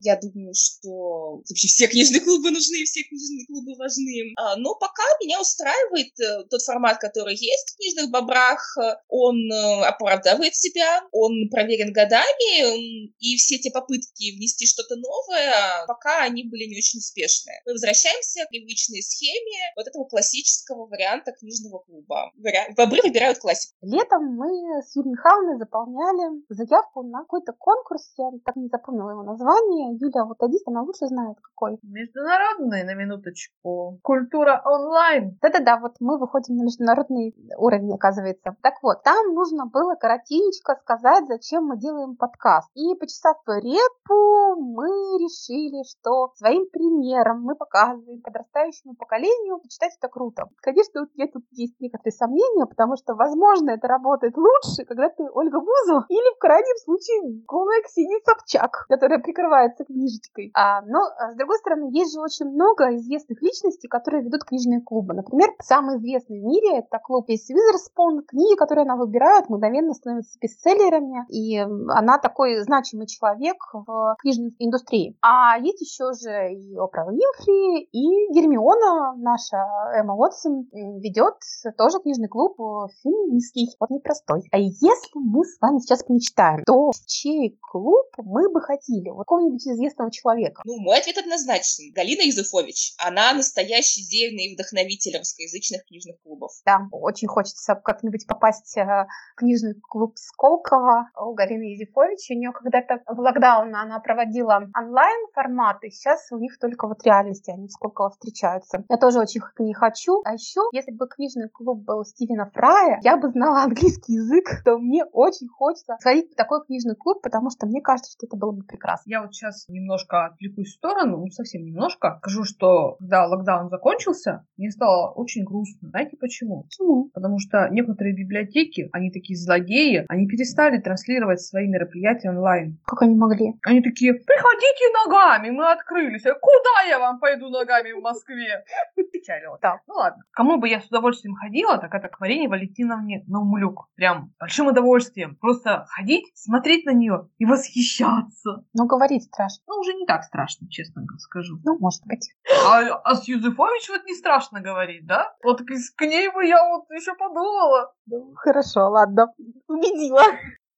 Я думаю, что вообще все книжные клубы нужны, все книжные клубы важны. А, но пока меня устраивает э, тот формат, который есть в книжных бобрах. Он э, оправдывает себя, он проверен годами, и все эти попытки внести что-то новое, пока они были не очень успешные. Мы возвращаемся к привычной схеме вот этого классического варианта книжного клуба. Вариант бобры выбирают классику. Летом мы с Юлией Михайловной заполняли заявку на какой-то конкурс, я так не запомнила его название. Юля, вот Адис, она лучше знает какой. Международный, на минуточку. Культура онлайн. Да-да-да, вот мы выходим на международный уровень, оказывается. Так вот, там нужно было коротенько сказать, зачем мы делаем подкаст. И почесав репу, мы решили, что своим примером мы показываем подрастающему поколению, почитать это круто. Конечно, вот тут есть некоторые сомнения, потому что, возможно, это работает лучше, когда ты Ольга Бузова или, в крайнем случае, голая Ксения Собчак, которая прикрывается книжечкой. А, но, а, с другой стороны, есть же очень много известных личностей, которые ведут книжные клубы. Например, самый известный в мире это клуб Эйс Визерспун. Книги, которые она выбирает, мгновенно становятся бестселлерами, и она такой значимый человек в книжной индустрии. А есть еще же и Опра Винфри, и Гермиона, наша Эмма Уотсон, ведет тоже книжный клуб феминистский, вот непростой. А если мы с вами сейчас помечтаем, то в чей клуб мы бы хотели? Вот какого-нибудь известного человека. Ну, мой ответ однозначен. Галина Юзефович. Она настоящий зельный вдохновитель русскоязычных книжных клубов. Да, очень хочется как-нибудь попасть э, в книжный клуб Сколково у Галины Юзефович. У нее когда-то в локдаун она проводила онлайн форматы. Сейчас у них только вот реальности они в Сколково встречаются. Я тоже очень к ней хочу. А еще, если бы книжный клуб был Стивена Фрая, я бы знала английский язык, то мне очень хочется сходить в такой книжный клуб, потому что мне кажется, что это было бы прекрасно. Я вот сейчас немножко отвлекусь в сторону, ну совсем немножко. Скажу, что когда локдаун закончился, мне стало очень грустно. Знаете почему? Почему? Потому что некоторые библиотеки, они такие злодеи, они перестали транслировать свои мероприятия онлайн. Как они могли? Они такие, приходите ногами, мы открылись. А куда я вам пойду ногами в Москве? Печалило. Да. Ну ладно. Кому бы я с удовольствием ходила, так это к Марине Валентиновне Наумлюк. Прям большим удовольствием. Просто ходить, смотреть на нее и восхищаться. Ну, говорить страшно. Ну, уже не так страшно, честно скажу. Ну, может быть. А, а с Юзефович вот не страшно говорить, да? Вот к, к ней бы я вот еще подумала. Ну, хорошо, ладно. Убедила.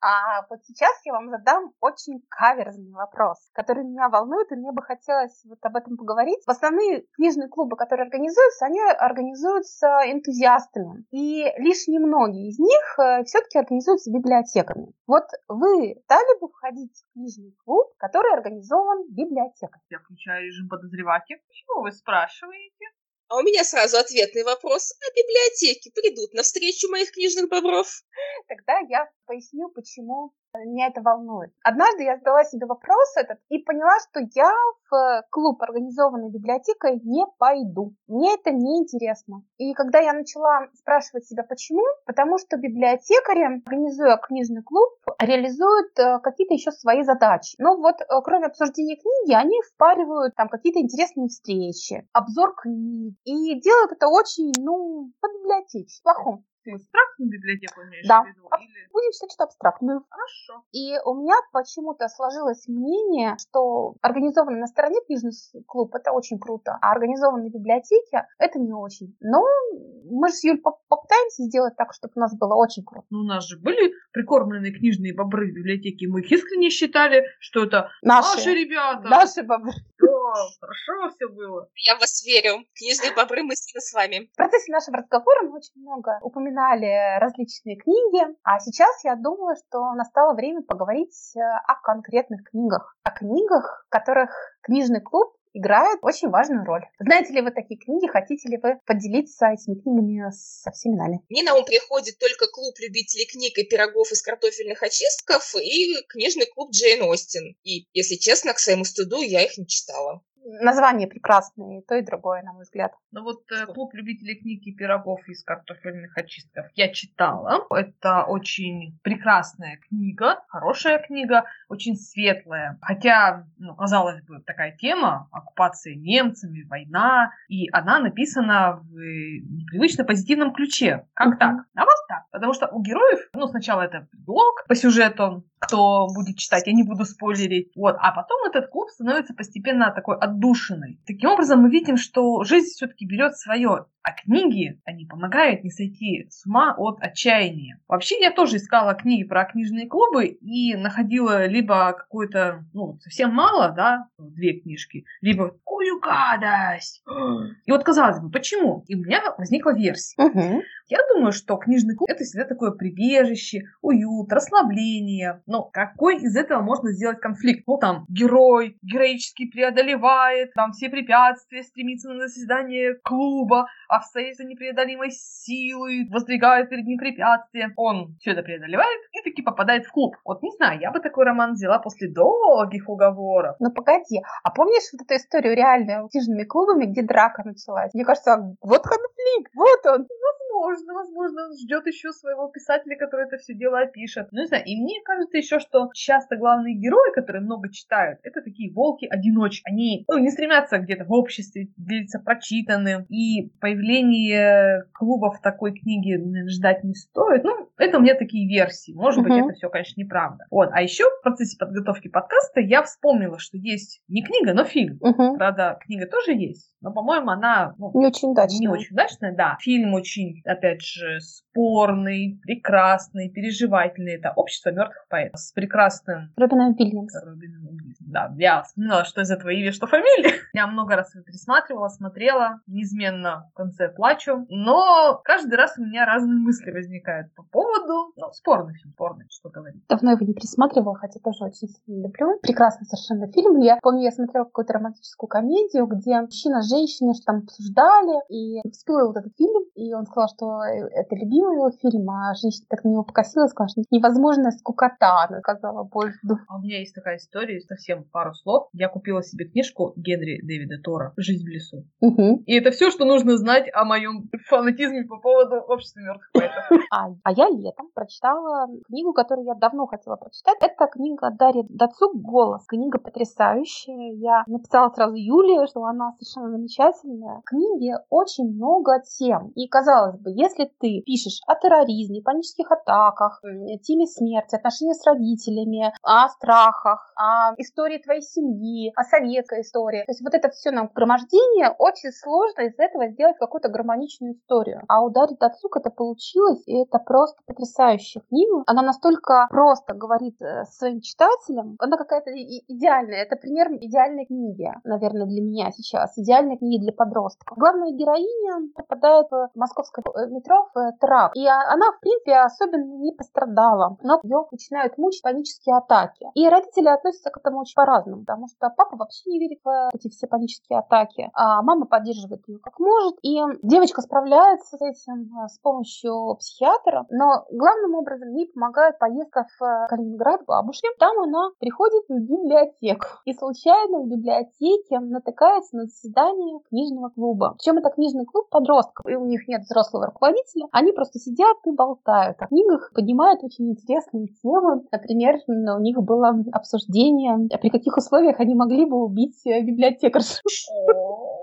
А вот сейчас я вам задам очень каверзный вопрос, который меня волнует, и мне бы хотелось вот об этом поговорить. В основные книжные клубы, которые организуются, они организуются энтузиастами. И лишь немногие из них э, все-таки организуются библиотеками. Вот вы стали бы входить в книжный клуб, который организован библиотекой? Я включаю режим подозревателя. Почему вы спрашиваете? А у меня сразу ответный вопрос. А библиотеки придут навстречу моих книжных бобров? Тогда я поясню, почему меня это волнует. Однажды я задала себе вопрос этот и поняла, что я в клуб, организованный библиотекой, не пойду. Мне это не интересно. И когда я начала спрашивать себя, почему, потому что библиотекари, организуя книжный клуб, реализуют э, какие-то еще свои задачи. Ну вот, э, кроме обсуждения книги, они впаривают там какие-то интересные встречи, обзор книг. И делают это очень, ну, по-библиотечному, плохом. Ты абстрактную библиотеку имеешь Да. в виду? Или... Будем считать, что абстрактную. Хорошо. И у меня почему-то сложилось мнение, что организованный на стороне бизнес-клуб это очень круто, а организованные библиотеки это не очень. Но мы же с Юль поп- попытаемся сделать так, чтобы у нас было очень круто. Ну, у нас же были прикормленные книжные бобры в библиотеке, мы их искренне считали, что это Наши, наши ребята. наши бобры. Хорошо все было. Я в вас верю. Книжные бобры мы с вами. В процессе нашего разговора мы очень много упоминали различные книги, а сейчас я думаю, что настало время поговорить э, о конкретных книгах. О книгах, в которых книжный клуб играет очень важную роль. Знаете ли вы такие книги? Хотите ли вы поделиться этими книгами со всеми нами? Мне на ум приходит только клуб любителей книг и пирогов из картофельных очистков и книжный клуб Джейн Остин. И, если честно, к своему стыду я их не читала. Название прекрасное, и то, и другое, на мой взгляд. Ну вот э, клуб любителей книг и пирогов из картофельных очистков я читала. Это очень прекрасная книга, хорошая книга, очень светлая. Хотя, ну, казалось бы, такая тема, оккупация немцами, война, и она написана в э, непривычно позитивном ключе. Как так? А вот так. Потому что у героев, ну, сначала это блог по сюжету, кто будет читать, я не буду спойлерить. Вот. А потом этот клуб становится постепенно такой отдушиной. Таким образом, мы видим, что жизнь все-таки берет свое. А книги, они помогают не сойти с ума от отчаяния. Вообще, я тоже искала книги про книжные клубы и находила либо какой-то, ну, совсем мало, да, две книжки, либо такую гадость. И вот казалось бы, почему? И у меня возникла версия. Я думаю, что книжный клуб это всегда такое прибежище, уют, расслабление. Но какой из этого можно сделать конфликт? Ну, там, герой героически преодолевает там все препятствия, стремится на заседание клуба, а за непреодолимой силой, воздвигает перед ним препятствия. Он все это преодолевает и таки попадает в клуб. Вот не знаю, я бы такой роман взяла после долгих уговоров. Ну погоди, а помнишь вот эту историю реальную с книжными клубами, где драка началась? Мне кажется, вот конфликт, вот он. Возможно, возможно, он ждет еще своего писателя, который это все дело опишет. Ну, не знаю, и мне кажется еще, что часто главные герои, которые много читают, это такие волки-одиночки. Они ну, не стремятся где-то в обществе делиться прочитанным, и появление клубов такой книги наверное, ждать не стоит. Ну, это у меня такие версии. Может быть, Мгм. это все, конечно, неправда. Вот. А еще в процессе подготовки подкаста я вспомнила, что есть не книга, но фильм. Мгм. Правда, книга тоже есть, но, по-моему, она ну, Не очень удачно. не очень удачная, да. Фильм очень, опять же, спорный, прекрасный, переживательный. Это «Общество мертвых поэтов» с прекрасным Робином Вильямс. Робином Уильямсом. Да, я вспоминала, что из этого имя, что фамилия. Я много раз его пересматривала, смотрела, неизменно в конце плачу. Но каждый раз у меня разные мысли возникают по поводу... Ну, спорный фильм, спорный, что говорить. Давно его не пересматривала, хотя тоже очень сильно люблю. Прекрасный совершенно фильм. Я помню, я смотрела какую-то романтическую комедию, где мужчина с женщиной что там обсуждали, и всплыл вот этот фильм, и он сказал, что это любимый его фильм, а женщина так на него покосилась, сказала, что невозможная скукота, она сказала, ну, А у меня есть такая история, совсем пару слов. Я купила себе книжку Генри Дэвида Тора «Жизнь в лесу». мгм. И это все, что нужно знать о моем фанатизме по поводу общества мертвых поэтов. А, а я летом прочитала книгу, которую я давно хотела прочитать. Это книга Дарьи Дацук «Голос». Книга потрясающая. Я написала сразу Юле, что она совершенно замечательная. В книге очень много тем. И, казалось бы, если ты пишешь о терроризме, панических атаках, м, теме смерти, отношениях с родителями, о страхах, о истории твоей семьи, о советской истории. То есть вот это все нагромождение, очень сложно из этого сделать какую-то гармоничную историю. А у Дарьи Дацук это получилось, и это просто потрясающая книга. Она настолько просто говорит э, своим читателям, она какая-то идеальная. Это пример идеальной книги, наверное, для меня сейчас. Идеальной книги для подростков. Главная героиня попадает в московское э, метро в э, теракт. И а- она, в принципе, особенно не пострадала. Но ее начинают мучить панические атаки. И родители относятся к этому очень по-разному, потому что папа вообще не верит в эти все панические атаки, а мама поддерживает ее как может. И девочка справляется с этим э, с помощью психиатра, но главным образом ей помогает поездка в э, Калининград бабушке. Там она приходит в библиотеку. И случайно в библиотеке натыкается на заседание книжного клуба. Причем это книжный клуб подростков, и у них нет взрослого руководителя. Они просто сидят и болтают о книгах, поднимают очень интересные темы. Например, у них было обсуждение, при каких условиях они могли бы убить э, библиотекаршу.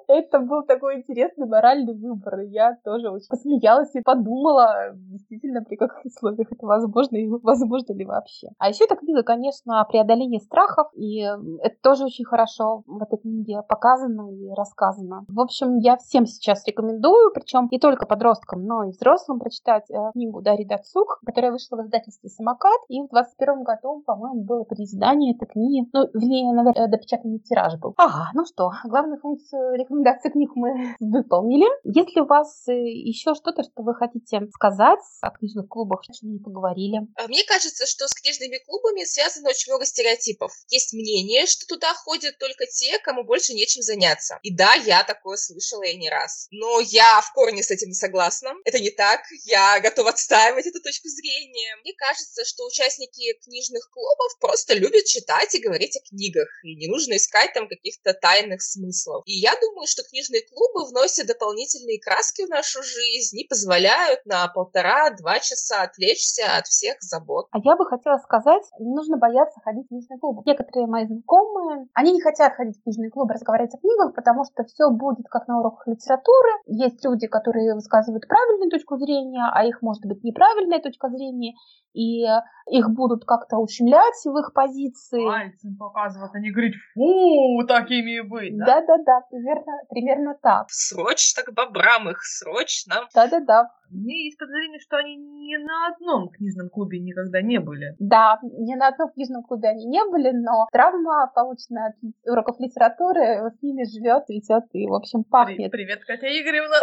Это был такой интересный моральный выбор. Я тоже очень посмеялась и подумала, действительно, при каких условиях это возможно и возможно ли вообще. А еще эта книга, конечно, о преодолении страхов, и это тоже очень хорошо в этой книге показано и рассказано. В общем, я всем сейчас рекомендую, причем не только подросткам, но и взрослым прочитать э, книгу Дарьи Дацук, которая вышла в издательстве «Самокат», и в 21 году, по-моему, было переиздание этой книги. Ну, вернее, наверное, допечатанный тираж был. Ага, ну что, главную функцию рекомендации книг мы выполнили. Если у вас э, еще что-то, что вы хотите сказать о книжных клубах, о чем не поговорили. Мне кажется, что с книжными клубами связано очень много стереотипов. Есть мнение, что туда ходят только те, кому больше нечем заняться. И да, я такое слышала и не раз. Но я в корне с этим не согласна. Это не так. Я готова отстаивать эту точку зрения. Мне кажется, что участники книжных клубов просто любят читать и говорить о книгах. И не нужно искать там каких-то тайных смыслов. И я думаю, что книжные клубы вносят дополнительные краски в нашу жизнь и позволяют на полтора-два часа отвлечься от всех забот. А я бы хотела сказать, не нужно бояться ходить в книжные клубы. Некоторые мои знакомые, они не хотят ходить в книжные клубы, разговаривать о книгах, потому что все будет как на уроках литературы. Есть люди, которые высказывают правильную точку зрения, а их может быть неправильная точка зрения, и их будут как-то ущемлять в их позиции. Пальцем показывать, а не говорить, фу, такими быть, да? Да-да-да, примерно, примерно так. Срочно к бобрам их, срочно. Да-да-да. У меня есть подозрение, что они ни на одном книжном клубе никогда не были. Да, ни на одном книжном клубе они не были, но травма, полученная от уроков литературы, с ними живет, цветет и, в общем, пахнет. Привет, Катя Игоревна.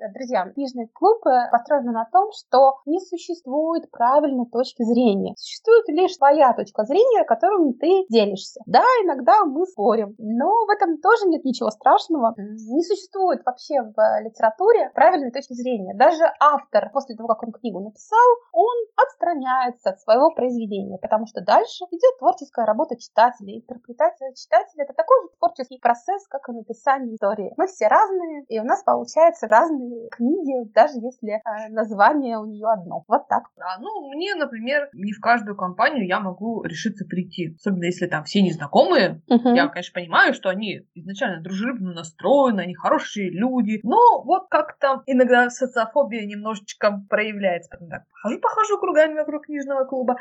Друзья, книжный клуб э, построен на том, что не существует правильной точки зрения. Существует лишь твоя точка зрения, которым ты делишься. Да, иногда мы спорим, но в этом тоже нет ничего страшного. Не существует вообще в э, литературе правильной точки зрения. Даже автор, после того, как он книгу написал, он отстраняется от своего произведения, потому что дальше идет творческая работа читателя. Интерпретация читателя — это такой же творческий процесс, как и написание истории. Мы все разные, и у нас получаются разные книги, даже если э, название у нее одно. Вот так. Да, ну, мне, например, не в каждую компанию я могу решиться прийти. Особенно если там все незнакомые. Я, конечно, понимаю, что они изначально дружелюбно настроены, они хорошие люди. Но вот как-то иногда социофобия немножечко проявляется. Потом так похожу-похожу кругами вокруг книжного клуба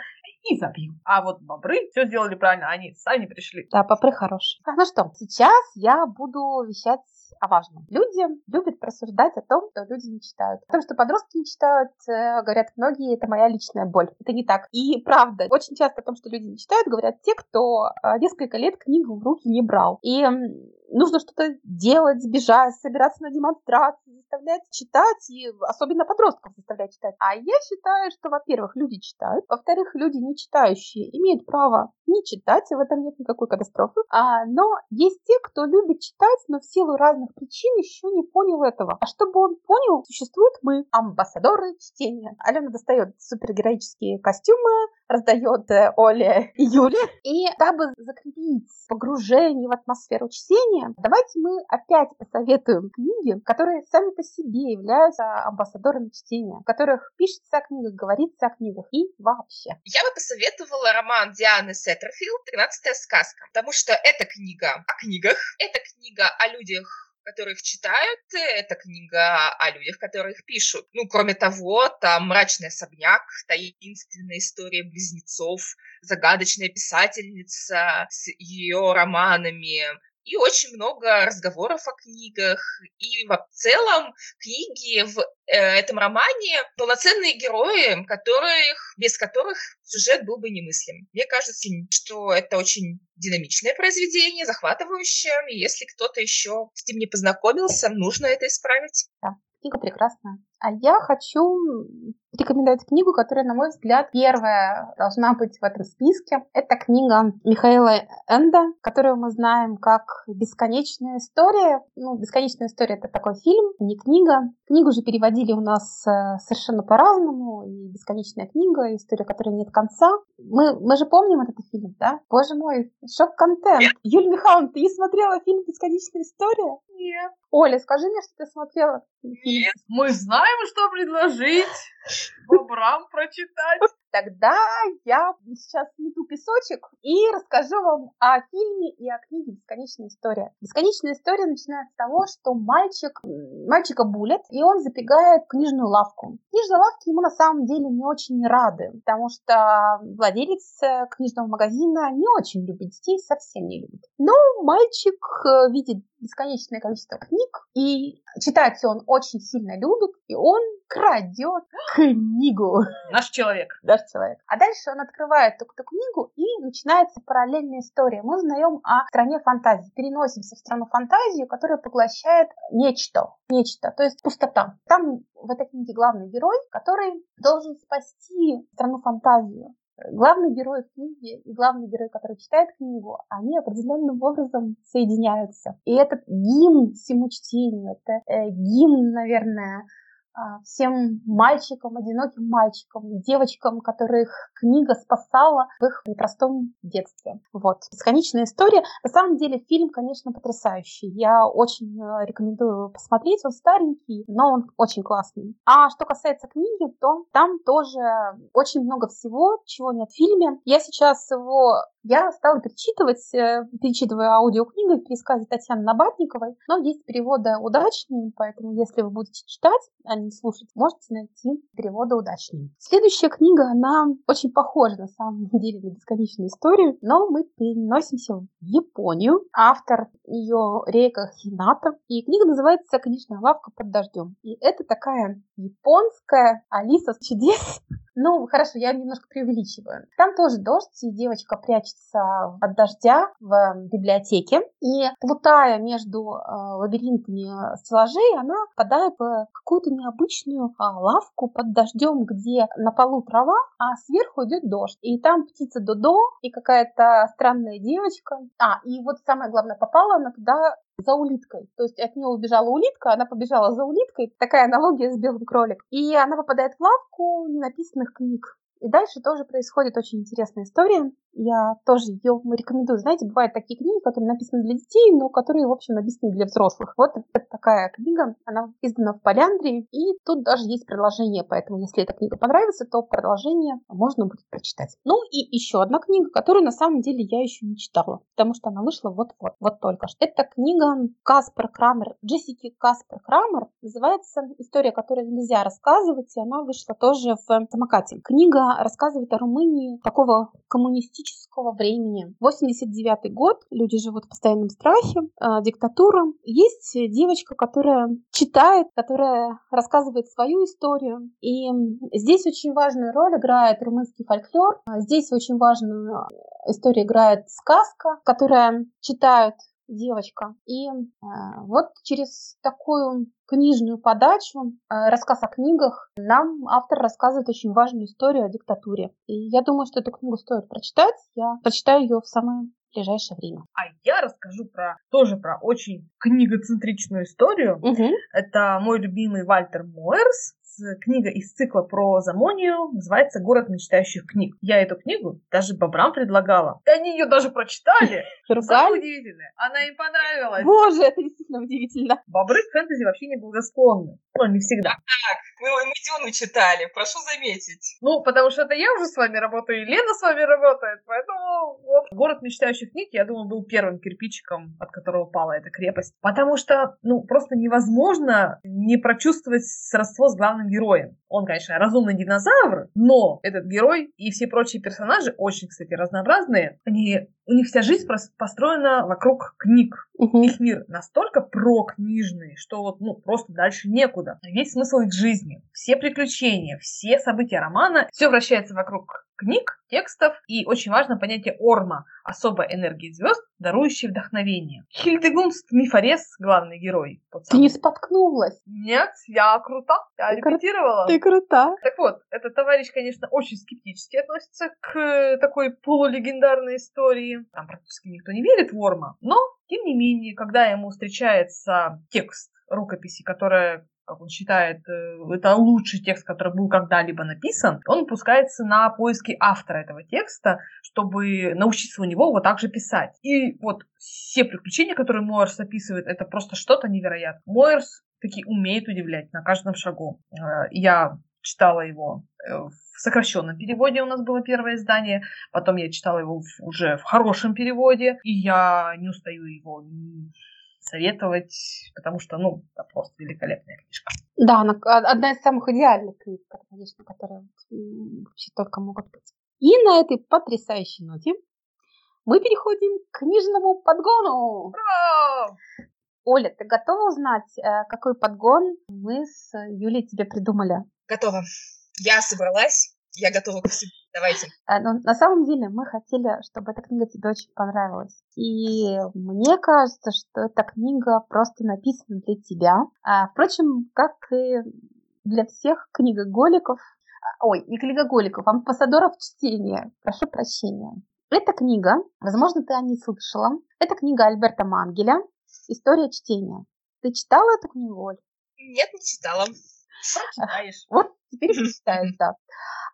и забью. А вот бобры все сделали правильно, они сами пришли. Да, бобры хорошие. Ну что, сейчас я буду вещать о важном. Люди любят просуждать о том, что люди не читают. О том, что подростки не читают, э, говорят многие, это моя личная боль. Это не так. И правда, очень часто о том, что люди не читают, говорят те, кто э, несколько лет книгу в руки не брал. И нужно что-то делать, сбежать, собираться на демонстрации, заставлять читать, и особенно подростков заставлять читать. А я считаю, что, во-первых, люди читают, во-вторых, люди не читающие имеют право не читать, и в этом нет никакой катастрофы. А, но есть те, кто любит читать, но в силу разных причин еще не понял этого. А чтобы он понял, существуют мы, амбассадоры чтения. Алена достает супергероические костюмы, раздает э, Оле и Юле. И дабы закрепить погружение в атмосферу чтения, давайте мы опять посоветуем книги, которые сами по себе являются амбассадорами чтения, в которых пишется о книгах, говорится о книгах и вообще. Я бы посоветовала роман Дианы Сеттерфилд «Тринадцатая сказка», потому что это книга о книгах, это книга о людях, которых читают, это книга о людях, которых пишут. Ну, кроме того, там «Мрачный особняк», таинственная история близнецов, загадочная писательница с ее романами, и очень много разговоров о книгах. И в целом книги в э, этом романе полноценные герои, которых, без которых сюжет был бы немыслим. Мне кажется, что это очень динамичное произведение, захватывающее. И если кто-то еще с ним не познакомился, нужно это исправить. Да, книга прекрасная. А я хочу рекомендовать книгу, которая, на мой взгляд, первая должна быть в этом списке. Это книга Михаила Энда, которую мы знаем как «Бесконечная история». Ну, «Бесконечная история» — это такой фильм, не книга. Книгу же переводили у нас э, совершенно по-разному. И «Бесконечная книга», и «История, которой нет конца». Мы, мы же помним этот фильм, да? Боже мой, шок-контент. Юль Михайловна, ты не смотрела фильм «Бесконечная история»? Нет. Оля, скажи мне, что ты смотрела. Нет, мы знаем, что предложить бобрам прочитать. Тогда я сейчас смету песочек и расскажу вам о фильме и о книге «Бесконечная история». «Бесконечная история» начинается с того, что мальчик, мальчика булят, и он забегает в книжную лавку. Книжные лавки ему на самом деле не очень рады, потому что владелец э, книжного магазина не очень любит детей, совсем не любит. Но мальчик э, видит бесконечное количество книг, и читать он очень сильно любит, и он крадет книгу. Наш человек. Наш человек. А дальше он открывает эту, книгу, и начинается параллельная история. Мы узнаем о стране фантазии. Переносимся в страну фантазии, которая поглощает нечто. Нечто, то есть пустота. Там в этой книге главный герой, который должен спасти страну фантазию главный герой книги и главный герой, который читает книгу, они определенным образом соединяются. И этот гимн всему чтению, это э, гимн, наверное, всем мальчикам, одиноким мальчикам, девочкам, которых книга спасала в их непростом детстве. Вот. Бесконечная история. На самом деле фильм, конечно, потрясающий. Я очень э, рекомендую посмотреть. Он старенький, но он очень классный. А что касается книги, то там тоже очень много всего, чего нет в фильме. Я сейчас его я стала перечитывать, э, перечитывая аудиокнигу в пересказе Татьяны Набатниковой, но есть переводы удачнее, поэтому если вы будете читать, а не слушать, можете найти переводы удачнее. Следующая книга, она очень похожа на самом деле на бесконечную историю, но мы переносимся в Японию. Автор ее Рейка Хината, и книга называется «Книжная лавка под дождем». И это такая японская Алиса чудес, ну, хорошо, я немножко преувеличиваю. Там тоже дождь, и девочка прячется от дождя в библиотеке. И плутая между э, лабиринтами стеллажей, она попадает в какую-то необычную э, лавку под дождем, где на полу трава, а сверху идет дождь. И там птица Додо и какая-то странная девочка. А, и вот самое главное, попала она туда за улиткой. То есть от нее убежала улитка, она побежала за улиткой. Такая аналогия с белым кроликом. И она попадает в лавку ненаписанных книг. И дальше тоже происходит очень интересная история. Я тоже ее рекомендую. Знаете, бывают такие книги, которые написаны для детей, но которые, в общем, написаны для взрослых. Вот это такая книга, она издана в Поляндрии, и тут даже есть продолжение, поэтому если эта книга понравится, то продолжение можно будет прочитать. Ну и еще одна книга, которую на самом деле я еще не читала, потому что она вышла вот-вот, вот только что. Это книга Каспер Крамер, Джессики Каспер Крамер, называется «История, которую нельзя рассказывать», и она вышла тоже в самокате. Книга рассказывает о Румынии такого коммунистического времени. 89 год, люди живут в постоянном страхе, э, диктатура. Есть девочка, которая читает, которая рассказывает свою историю. И здесь очень важную роль играет румынский фольклор. Здесь очень важную историю играет сказка, которая читают девочка. И э, вот через такую книжную подачу, э, рассказ о книгах, нам автор рассказывает очень важную историю о диктатуре. И я думаю, что эту книгу стоит прочитать. Я прочитаю ее в самое ближайшее время. А я расскажу про тоже про очень книгоцентричную историю. Угу. Это мой любимый Вальтер Мойерс книга из цикла про Замонию, называется «Город мечтающих книг». Я эту книгу даже бобрам предлагала. И они ее даже прочитали. Самое удивительное. Она им понравилась. Боже, это действительно удивительно. Бобры к фэнтези вообще не благосклонны. Ну, не всегда. Так, мы, мы Дюну читали, прошу заметить. Ну, потому что это я уже с вами работаю, и Лена с вами работает, поэтому вот. «Город мечтающих книг», я думаю, был первым кирпичиком, от которого пала эта крепость. Потому что, ну, просто невозможно не прочувствовать сродство с главным героем. Он, конечно, разумный динозавр, но этот герой и все прочие персонажи очень, кстати, разнообразные. Они, у них вся жизнь построена вокруг книг. Угу. Их мир настолько прокнижный, что вот, ну, просто дальше некуда. Весь смысл их жизни, все приключения, все события романа, все вращается вокруг книг, текстов и очень важно понятие орма, особая энергия звезд, дарующая вдохновение. Хильдегунст Мифорес, главный герой. Ты не споткнулась? Нет, я крута, я ты репетировала. Ты крута. Так вот, этот товарищ, конечно, очень скептически относится к такой полулегендарной истории. Там практически никто не верит в Орма, но, тем не менее, когда ему встречается текст рукописи, которая как он считает, э, это лучший текст, который был когда-либо написан, он пускается на поиски автора этого текста, чтобы научиться у него вот так же писать. И вот все приключения, которые Мойерс описывает, это просто что-то невероятное. Мойерс таки умеет удивлять на каждом шагу. Э, я читала его э, в сокращенном переводе у нас было первое издание, потом я читала его уже в хорошем переводе, и я не устаю его советовать, потому что, ну, это просто великолепная книжка. Да, она одна из самых идеальных книг, конечно, которые вообще только могут быть. И на этой потрясающей ноте мы переходим к книжному подгону. Ура! Оля, ты готова узнать, э, какой подгон мы с Юлей тебе придумали? Готова. Я собралась, я готова ко всему. Давайте. А, но на самом деле мы хотели, чтобы эта книга тебе очень понравилась. И мне кажется, что эта книга просто написана для тебя. А, впрочем, как и для всех книгоголиков, а, ой, не книгоголиков, а амбассадоров чтения. Прошу прощения. Эта книга, возможно, ты о ней слышала. Это книга Альберта Мангеля «История чтения». Ты читала эту книгу, Оль? Нет, не читала. Читаешь. Вот теперь читаешь, да.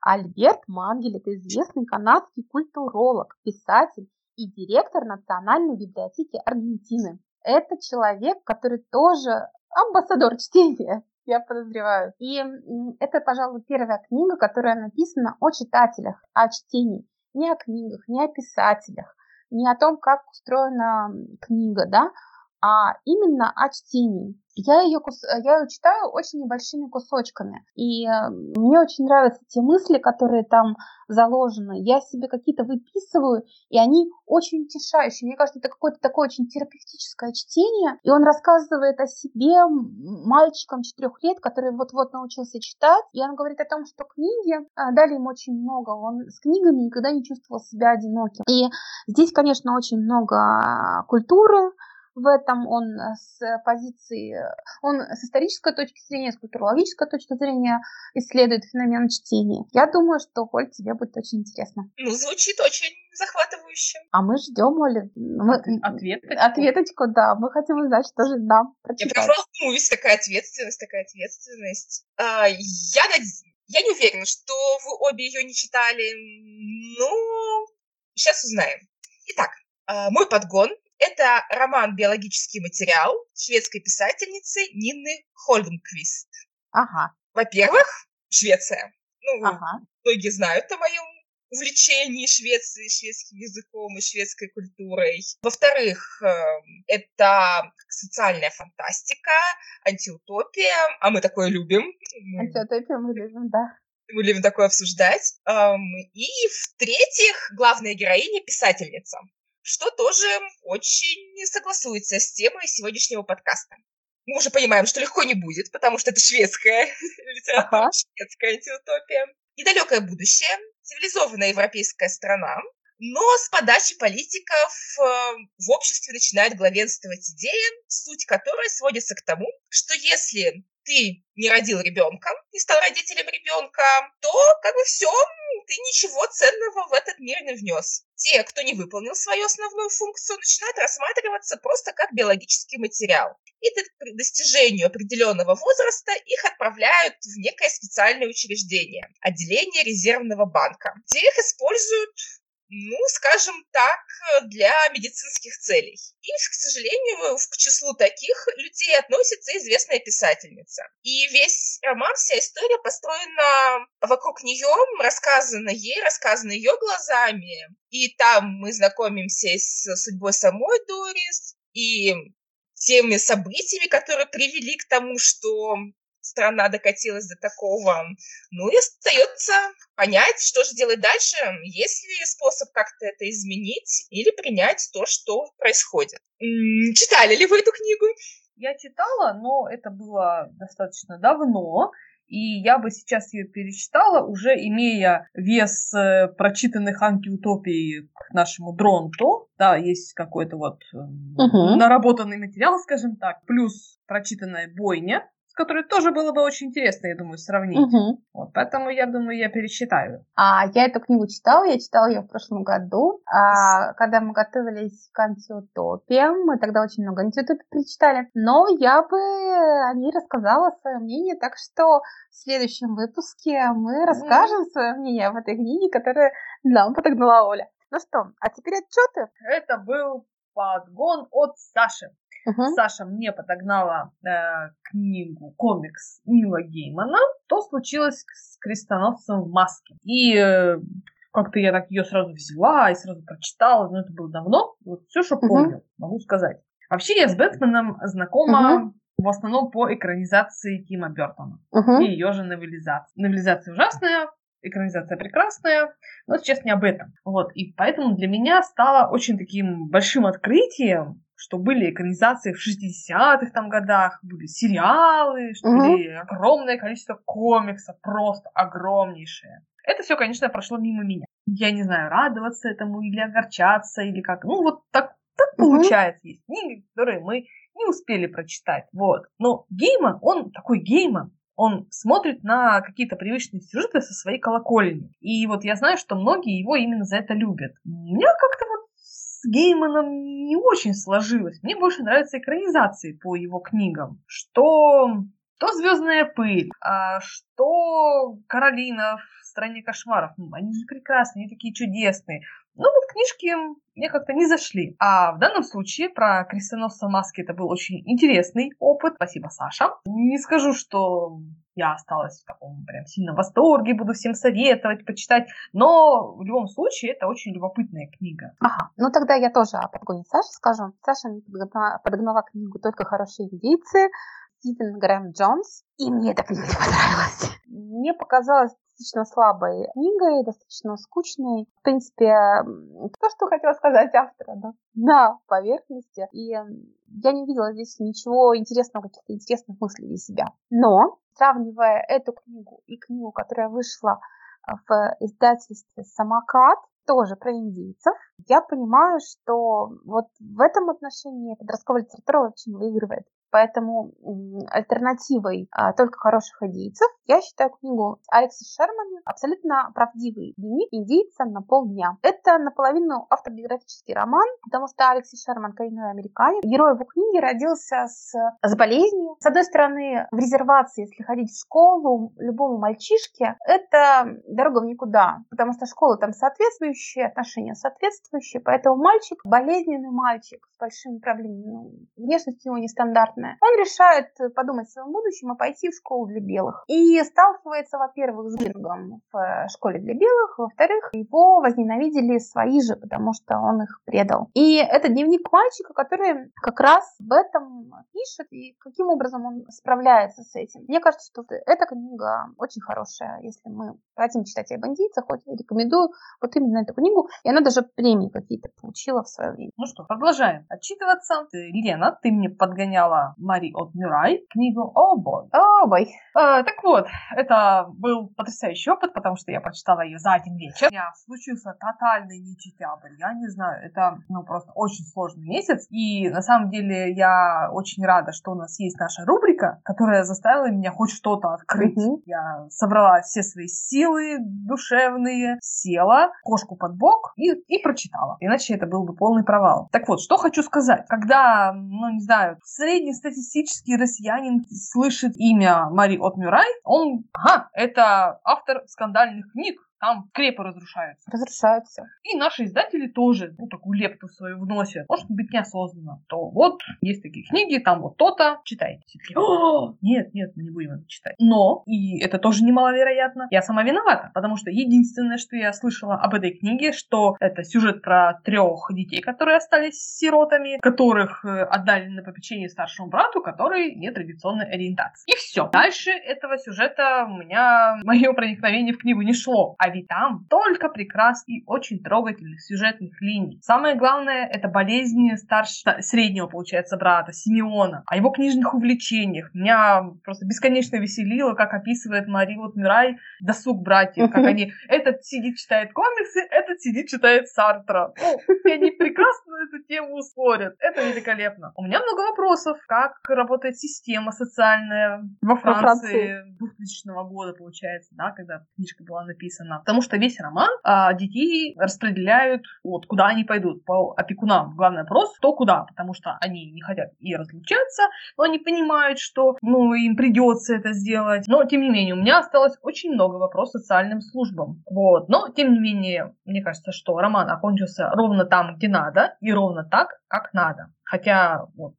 Альберт Мангель – это известный канадский культуролог, писатель и директор Национальной библиотеки Аргентины. Это человек, который тоже амбассадор чтения, я подозреваю. И это, пожалуй, первая книга, которая написана о читателях, о чтении. Не о книгах, не о писателях, не о том, как устроена книга, да, а именно о чтении. Я ее, я ее читаю очень небольшими кусочками. И э, мне очень нравятся те мысли, которые там заложены. Я себе какие-то выписываю, и они очень утешающие. Мне кажется, это какое-то такое очень терапевтическое чтение. И он рассказывает о себе мальчикам четырех лет, который вот-вот научился читать. И он говорит о том, что книги э, дали ему очень много. Он с книгами никогда не чувствовал себя одиноким. И здесь, конечно, очень много культуры, в этом он э, с позиции, он с исторической точки зрения, с культурологической точки зрения исследует феномен чтения. Я думаю, что, Оль, тебе будет очень интересно. Ну, звучит очень захватывающе. А мы ждем, Оля. Мы... Ответочку? Ответочку, да. Мы хотим узнать, что же нам прочитать. Я прям волнуюсь, такая ответственность, такая ответственность. А, я, я не уверена, что вы обе ее не читали, но Сейчас узнаем. Итак, а, мой подгон – это роман «Биологический материал» шведской писательницы Нины Хольмквист. Ага. Во-первых, Швеция. Ну, ага. многие знают о моем увлечении Швеции, шведским языком и шведской культурой. Во-вторых, эм, это социальная фантастика, антиутопия, а мы такое любим. Антиутопию мы любим, да. Мы любим такое обсуждать. Эм, и в-третьих, главная героиня – писательница, что тоже очень согласуется с темой сегодняшнего подкаста. Мы уже понимаем, что легко не будет, потому что это шведская литература, ага. шведская антиутопия. Недалекое будущее, цивилизованная европейская страна, но с подачи политиков э, в обществе начинает главенствовать идея, суть которой сводится к тому, что если ты не родил ребенка, не стал родителем ребенка, то как бы все, ты ничего ценного в этот мир не внес. Те, кто не выполнил свою основную функцию, начинают рассматриваться просто как биологический материал. И к достижению определенного возраста их отправляют в некое специальное учреждение, отделение резервного банка, где их используют ну, скажем так, для медицинских целей. И, к сожалению, к числу таких людей относится известная писательница. И весь роман, вся история построена вокруг нее, рассказана ей, рассказана ее глазами. И там мы знакомимся с судьбой самой Дорис, и теми событиями, которые привели к тому, что страна докатилась до такого. Ну и остается понять, что же делать дальше, есть ли способ как-то это изменить или принять то, что происходит. Читали ли вы эту книгу? Я читала, но это было достаточно давно, и я бы сейчас ее перечитала, уже имея вес э, прочитанных антиутопий к нашему Дронту. Да, есть какой-то вот угу. наработанный материал, скажем так, плюс прочитанная бойня который тоже было бы очень интересно, я думаю, сравнить. Угу. Вот, поэтому я думаю, я пересчитаю. А я эту книгу читала, я читала ее в прошлом году, а, когда мы готовились к антиутопиям, мы тогда очень много антиутопий прочитали, но я бы о ней рассказала свое мнение, так что в следующем выпуске мы расскажем mm. свое мнение об этой книге, которую нам подогнала Оля. Ну что, а теперь отчеты. Это был подгон от Саши. Uh-huh. Саша мне подогнала э, книгу, комикс Нила Геймана, то случилось с крестоносцем в маске. И э, как-то я так ее сразу взяла и сразу прочитала, но это было давно. Вот все, что uh-huh. помню, могу сказать. Вообще я с Бэтменом знакома uh-huh. в основном по экранизации Тима Бертона uh-huh. и ее же новелизации. Новелизация ужасная, экранизация прекрасная, но сейчас не об этом. Вот, и поэтому для меня стало очень таким большим открытием что были экранизации в 60-х там годах, были сериалы, что угу. были огромное количество комиксов, просто огромнейшее. Это все, конечно, прошло мимо меня. Я не знаю, радоваться этому или огорчаться, или как. Ну, вот так, так угу. получается. Есть книги, которые мы не успели прочитать. Вот. Но Гейман, он такой Гейман, он смотрит на какие-то привычные сюжеты со своей колокольни. И вот я знаю, что многие его именно за это любят. У меня как-то вот с Гейманом не очень сложилось. Мне больше нравятся экранизации по его книгам. Что то «Звездная пыль», а что «Каролина в стране кошмаров». Ну, они же прекрасные, они такие чудесные. Но вот книжки мне как-то не зашли. А в данном случае про крестоносца маски это был очень интересный опыт. Спасибо, Саша. Не скажу, что я осталась в таком прям сильном восторге, буду всем советовать, почитать. Но в любом случае это очень любопытная книга. Ага, ну тогда я тоже о подгоне Саши скажу. Саша мне подогнала, подогнала книгу «Только хорошие индейцы», Стивен Грэм Джонс, и мне эта книга не понравилась. Мне показалось достаточно слабой книгой, достаточно скучной. В принципе, то, что хотела сказать автора, да, на поверхности. И я не видела здесь ничего интересного, каких-то интересных мыслей для себя. Но, сравнивая эту книгу и книгу, которая вышла в издательстве «Самокат», тоже про индейцев, я понимаю, что вот в этом отношении подростковая литература очень выигрывает поэтому альтернативой а, только хороших индейцев я считаю книгу Алекса Шермана абсолютно правдивый дневник индейца на полдня. Это наполовину автобиографический роман, потому что Алекс Шерман коренной американец. Герой его книги родился с, с болезнью. С одной стороны, в резервации, если ходить в школу, любому мальчишке, это дорога в никуда, потому что школа там соответствующие, отношения соответствующие, поэтому мальчик, болезненный мальчик с большими проблемами, ну, внешность у него нестандартная, он решает подумать о своем будущем и пойти в школу для белых. И сталкивается, во-первых, с буллингом в э, школе для белых, во-вторых, его возненавидели свои же, потому что он их предал. И это дневник мальчика, который как раз об этом пишет и каким образом он справляется с этим. Мне кажется, что эта книга очень хорошая, если мы хотим читать о бандитах, хоть рекомендую вот именно эту книгу, и она даже премии какие-то получила в свое время. Ну что, продолжаем отчитываться. Лена, ты мне подгоняла Мари от Мюрай книгу «О бой». О бой. А, так вот, это был потрясающий опыт, потому что я прочитала ее за один вечер. У меня случился тотальный нечитябрь. Я не знаю, это ну просто очень сложный месяц. И на самом деле я очень рада, что у нас есть наша рубрика, которая заставила меня хоть что-то открыть. Mm-hmm. Я собрала все свои силы душевные, села, кошку под бок и, и прочитала. Иначе это был бы полный провал. Так вот, что хочу сказать. Когда, ну не знаю, среднестатистический россиянин слышит имя Мари от Мюрай, он, ага, это автор скандальных книг, там скрепы разрушаются. Разрушаются. И наши издатели тоже, ну, такую лепту свою вносят. Может быть, неосознанно. То вот, есть такие книги, там вот то-то, читайте. нет, нет, мы не будем это читать. Но, и это тоже немаловероятно, я сама виновата, потому что единственное, что я слышала об этой книге, что это сюжет про трех детей, которые остались сиротами, которых э, отдали на попечение старшему брату, который нетрадиционной ориентации. И все. Дальше этого сюжета у меня мое проникновение в книгу не шло. А ведь там только прекрасных и очень трогательных сюжетных линий. Самое главное, это болезни старшего, среднего, получается, брата, Симеона, о его книжных увлечениях. Меня просто бесконечно веселило, как описывает Мари вот Мирай досуг братьев, как они, этот сидит, читает комиксы, этот сидит, читает Сартра. Ну, и они прекрасно эту тему спорят. Это великолепно. У меня много вопросов, как работает система социальная во Франции, Франции. 2000 года, получается, да, когда книжка была написана. Потому что весь роман а, детей распределяют, вот, куда они пойдут, по опекунам. Главный вопрос, кто куда, потому что они не хотят и разлучаться, но они понимают, что, ну, им придется это сделать. Но, тем не менее, у меня осталось очень много вопросов социальным службам. Вот. Но, тем не менее, мне кажется, что роман окончился ровно там, где надо, и ровно так, как надо. Хотя вот,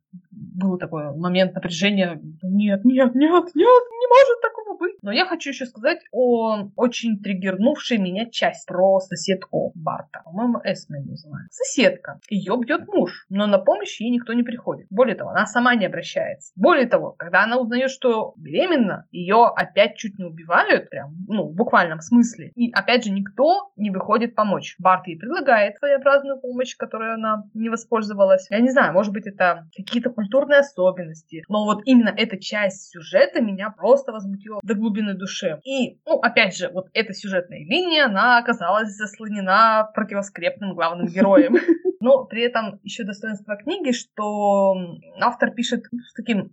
был такой момент напряжения. Нет, нет, нет, нет, не может такого быть. Но я хочу еще сказать о очень триггернувшей меня часть про соседку Барта. По-моему, Эсме называется. Соседка. Ее бьет муж, но на помощь ей никто не приходит. Более того, она сама не обращается. Более того, когда она узнает, что беременна, ее опять чуть не убивают, прям, ну, в буквальном смысле. И опять же, никто не выходит помочь. Барт ей предлагает своеобразную помощь, которой она не воспользовалась. Я не знаю, может быть, это какие-то культурные особенности. Но вот именно эта часть сюжета меня просто возмутила до глубины души. И, ну, опять же, вот эта сюжетная линия, она оказалась заслонена противоскрепным главным героем. Но при этом еще достоинство книги, что автор пишет с таким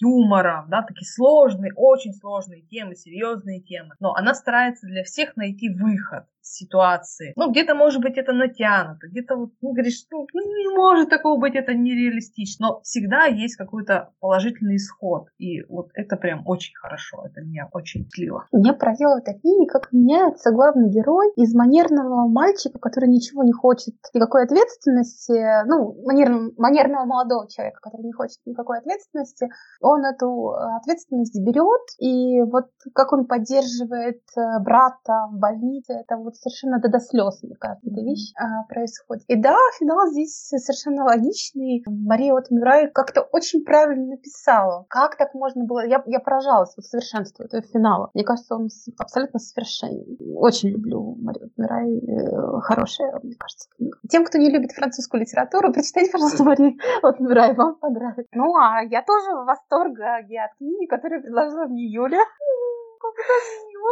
юмором, да, такие сложные, очень сложные темы, серьезные темы. Но она старается для всех найти выход ситуации. Ну, где-то, может быть, это натянуто, где-то вот, ну, говоришь, ну, не может такого быть, это нереалистично, но всегда есть какой-то положительный исход, и вот это прям очень хорошо, это меня очень злило. Меня поразило в книге, как меняется главный герой из манерного мальчика, который ничего не хочет, никакой ответственности, ну, манер, манерного молодого человека, который не хочет никакой ответственности, он эту ответственность берет, и вот как он поддерживает э, брата в больнице, это вот совершенно до, до слез, мне кажется, эта вещь а, происходит. И да, финал здесь совершенно логичный. Мария вот Мюррей как-то очень правильно написала. Как так можно было? Я, я поражалась вот совершенству этого финала. Мне кажется, он абсолютно совершенен. Очень люблю Марию Мюррей. Э, хорошая, мне кажется, книга. Тем, кто не любит французскую литературу, прочитайте, пожалуйста, Марию от Мюррей, вам понравится. Ну, а я тоже в восторге от книги, которую предложила мне Юля. Как это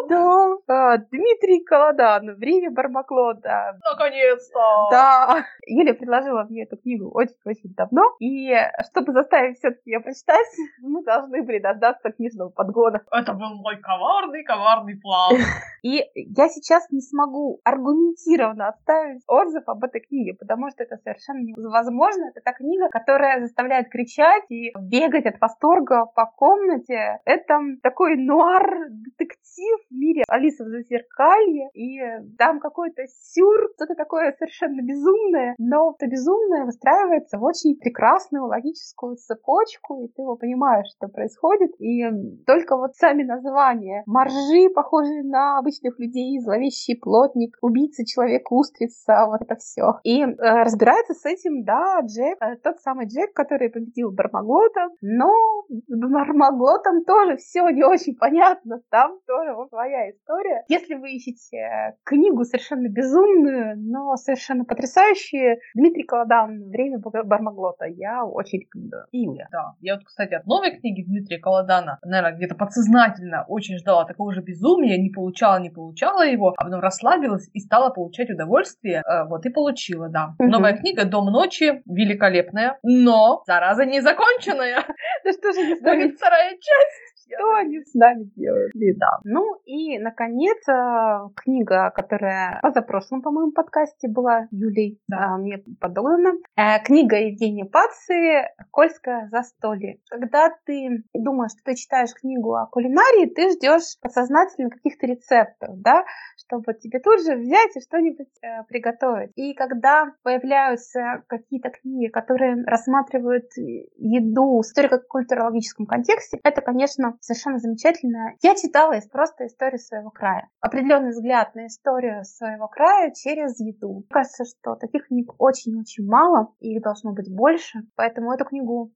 Да, а, Дмитрий Колодан, «Время Бармаклода». Наконец-то! Да. Юля предложила мне эту книгу очень-очень давно, и чтобы заставить все-таки ее прочитать, мы должны были дождаться книжного подгона. Это был мой коварный-коварный план. И я сейчас не смогу аргументированно оставить отзыв об этой книге, потому что это совершенно невозможно. Это та книга, которая заставляет кричать и бегать от восторга по комнате. Это такой нуар-детектив в мире Алисы в Зазеркалье, и там какой-то сюр, что-то такое совершенно безумное, но это безумное выстраивается в очень прекрасную логическую цепочку, и ты его понимаешь, что происходит, и только вот сами названия. Моржи, похожие на обычных людей, зловещий плотник, убийца, человек, устрица, вот это все. И э, разбирается с этим, да, Джек, э, тот самый Джек, который победил Бармаглота, но с Бармаглотом тоже все не очень понятно, там тоже вот своя история. Если вы ищете книгу совершенно безумную, но совершенно потрясающую, Дмитрий Колодан «Время Бармаглота», я очень рекомендую. Юля. Да, я вот, кстати, от новой книги Дмитрия Колодана, наверное, где-то подсознательно очень ждала такого же безумия, не получала, не получала его, а потом расслабилась и стала получать удовольствие, э, вот и получила, да. Угу. Новая книга «Дом ночи» великолепная, но, зараза, не законченная. Да что же Будет вторая часть. Что они с нами делают? Да. Ну и, наконец, э, книга, которая в позапрошлом, по-моему, подкасте была Юлей да. мне подогнана. Э, книга Евгения Паци «Кольское застолье». Когда ты думаешь, что ты читаешь книгу о кулинарии, ты ждешь подсознательно каких-то рецептов, да, чтобы тебе тут же взять и что-нибудь э, приготовить. И когда появляются какие-то книги, которые рассматривают еду в историко-культурологическом контексте, это, конечно, совершенно замечательно. Я читала из просто истории своего края. Определенный взгляд на историю своего края через еду. Мне кажется, что таких книг очень-очень мало, и их должно быть больше. Поэтому эту книгу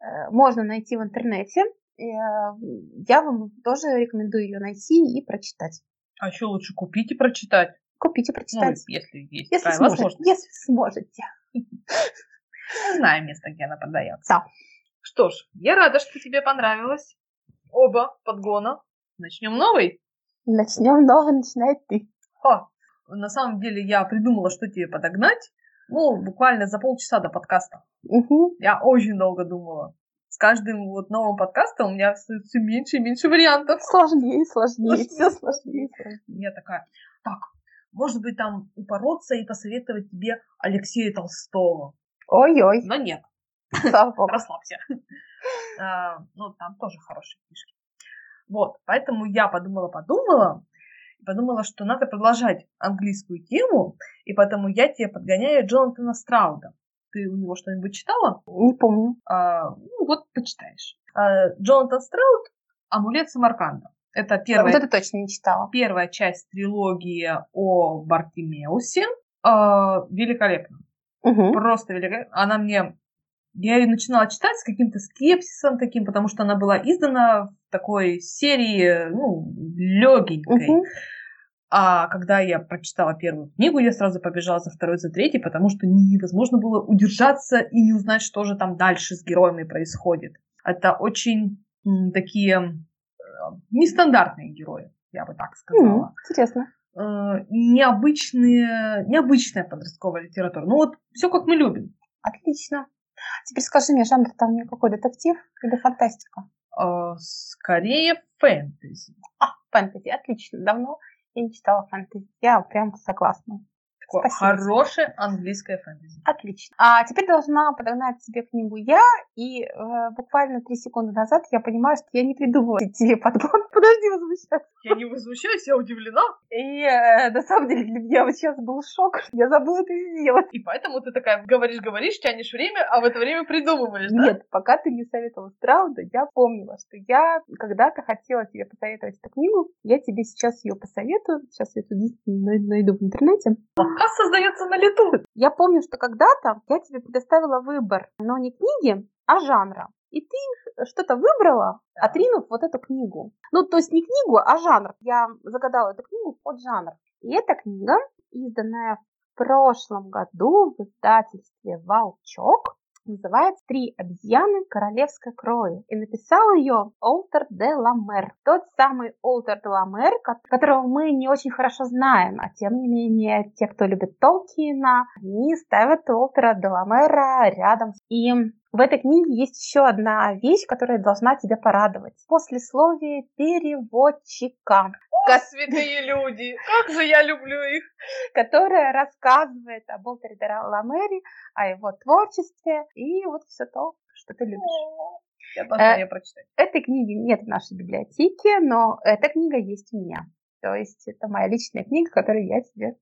э, можно найти в интернете. И, э, я вам тоже рекомендую ее найти и прочитать. А еще лучше купить и прочитать. Купить и прочитать. Ну, если есть если такая сможете, возможность. Если сможете. Знаю место, где она продается. Да. Что ж, я рада, что тебе понравилось оба подгона. Начнем новый? Начнем новый, начинай ты. Ха, на самом деле я придумала, что тебе подогнать. Ну, буквально за полчаса до подкаста. Угу. Я очень долго думала. С каждым вот новым подкастом у меня все меньше и меньше вариантов. Сложнее, сложнее, все сложнее. Я такая, так, может быть, там упороться и посоветовать тебе Алексея Толстого. Ой-ой. Но нет. Расслабься. А, ну, там тоже хорошие книжки. Вот, поэтому я подумала-подумала, подумала, что надо продолжать английскую тему, и поэтому я тебе подгоняю Джонатана Страуда. Ты у него что-нибудь читала? Не помню. А, ну, вот почитаешь. А, Джонатан Страуд «Амулет Самарканда». Это первая, вот это точно не читала. Первая часть трилогии о Бартимеусе. А, великолепно. Угу. Просто великолепно. Она мне я ее начинала читать с каким-то скепсисом таким, потому что она была издана в такой серии, ну, легенькой. Угу. А когда я прочитала первую книгу, я сразу побежала за второй, за третьей, потому что невозможно было удержаться и не узнать, что же там дальше с героями происходит. Это очень м, такие э, нестандартные герои, я бы так сказала. Mm, интересно. Э, необычные, необычная подростковая литература. Ну вот все как мы любим. Отлично. Теперь скажи мне, жанр там какой детектив или фантастика? Э, скорее фэнтези. А, фэнтези, отлично. Давно я не читала фэнтези. Я прям согласна. Такое хорошее английское фэнтези. Отлично. А теперь должна подогнать себе книгу я, и э, буквально три секунды назад я понимаю, что я не придумала тебе подгон. Подожди, возмущаться. Я не возмущаюсь, я удивлена. И э, на самом деле для меня вот сейчас был шок, я забыла это сделать. И поэтому ты такая говоришь-говоришь, тянешь время, а в это время придумываешь, да? Нет, пока ты не советовала Страуда, я помнила, что я когда-то хотела тебе посоветовать эту книгу. Я тебе сейчас ее посоветую. Сейчас я эту найду в интернете. Подкаст создается на лету. Я помню, что когда-то я тебе предоставила выбор, но не книги, а жанра. И ты что-то выбрала, отринув вот эту книгу. Ну, то есть не книгу, а жанр. Я загадала эту книгу под жанр. И эта книга, изданная в прошлом году в издательстве «Волчок», называется «Три обезьяны королевской крови». И написал ее Олтер де Ламер. Тот самый Олтер де Ламер, которого мы не очень хорошо знаем, а тем не менее, те, кто любит Толкина, они ставят Олтера де Ламера рядом. И в этой книге есть еще одна вещь, которая должна тебя порадовать. Послесловие переводчика. О, святые люди! Как же я люблю их! Которая рассказывает об Олтере Ламере, о его творчестве и вот все то, что ты любишь. Я должна э, ее прочитать. Этой книги нет в нашей библиотеке, но эта книга есть у меня. То есть это моя личная книга, которую я тебе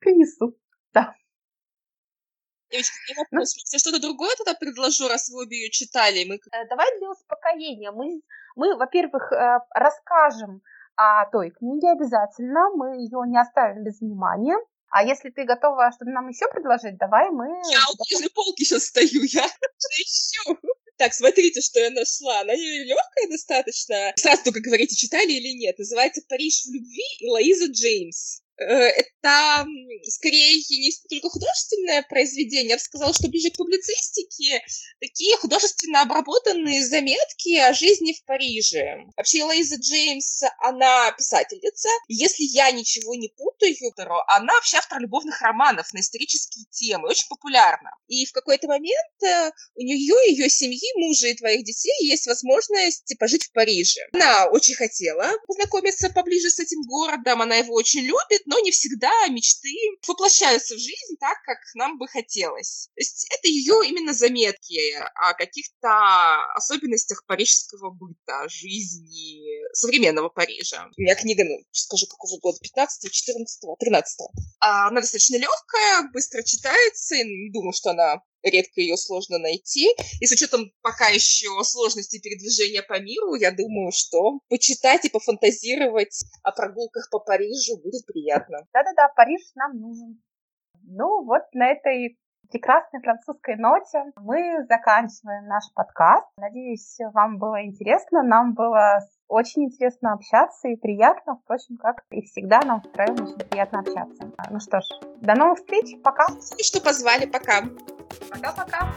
принесу. Да. Ну, я что-то другое тогда предложу, раз вы обе ее читали. Мы... Э, давай для успокоения. Мы, мы во-первых, э, расскажем о той книге обязательно. Мы ее не оставим без внимания. А если ты готова что-то нам еще предложить, давай мы... Я у книжной полки сейчас стою, я ищу. Так, смотрите, что я нашла. Она легкая достаточно. Сразу только говорите, читали или нет. Называется «Париж в любви» и Лоиза Джеймс. Э, это скорее не только художественное произведение, я бы сказала, что ближе к публицистике, такие художественно обработанные заметки о жизни в Париже. Вообще, Лоиза Джеймс, она писательница. Если я ничего не путаю, она вообще автор любовных романов на исторические темы, очень популярна. И в какой-то момент э, у нее, ее семьи, мужа и твоих детей есть возможность пожить в Париже. Она очень хотела познакомиться поближе с этим городом, она его очень любит, но не всегда мечты воплощаются в жизнь так, как нам бы хотелось. То есть это ее именно заметки о каких-то особенностях парижского быта, жизни современного Парижа. У меня книга, ну, скажу, какого года, 15 14 13 а Она достаточно легкая, быстро читается, и не думаю, что она редко ее сложно найти. И с учетом пока еще сложности передвижения по миру, я думаю, что почитать и пофантазировать о прогулках по Парижу будет приятно. Да-да-да, Париж нам нужен. Ну, вот на этой прекрасной французской ноте мы заканчиваем наш подкаст. Надеюсь, вам было интересно. Нам было очень интересно общаться и приятно, впрочем, как и всегда, нам втроем очень приятно общаться. Ну что ж, до новых встреч, пока. И что позвали, пока. Пока-пока.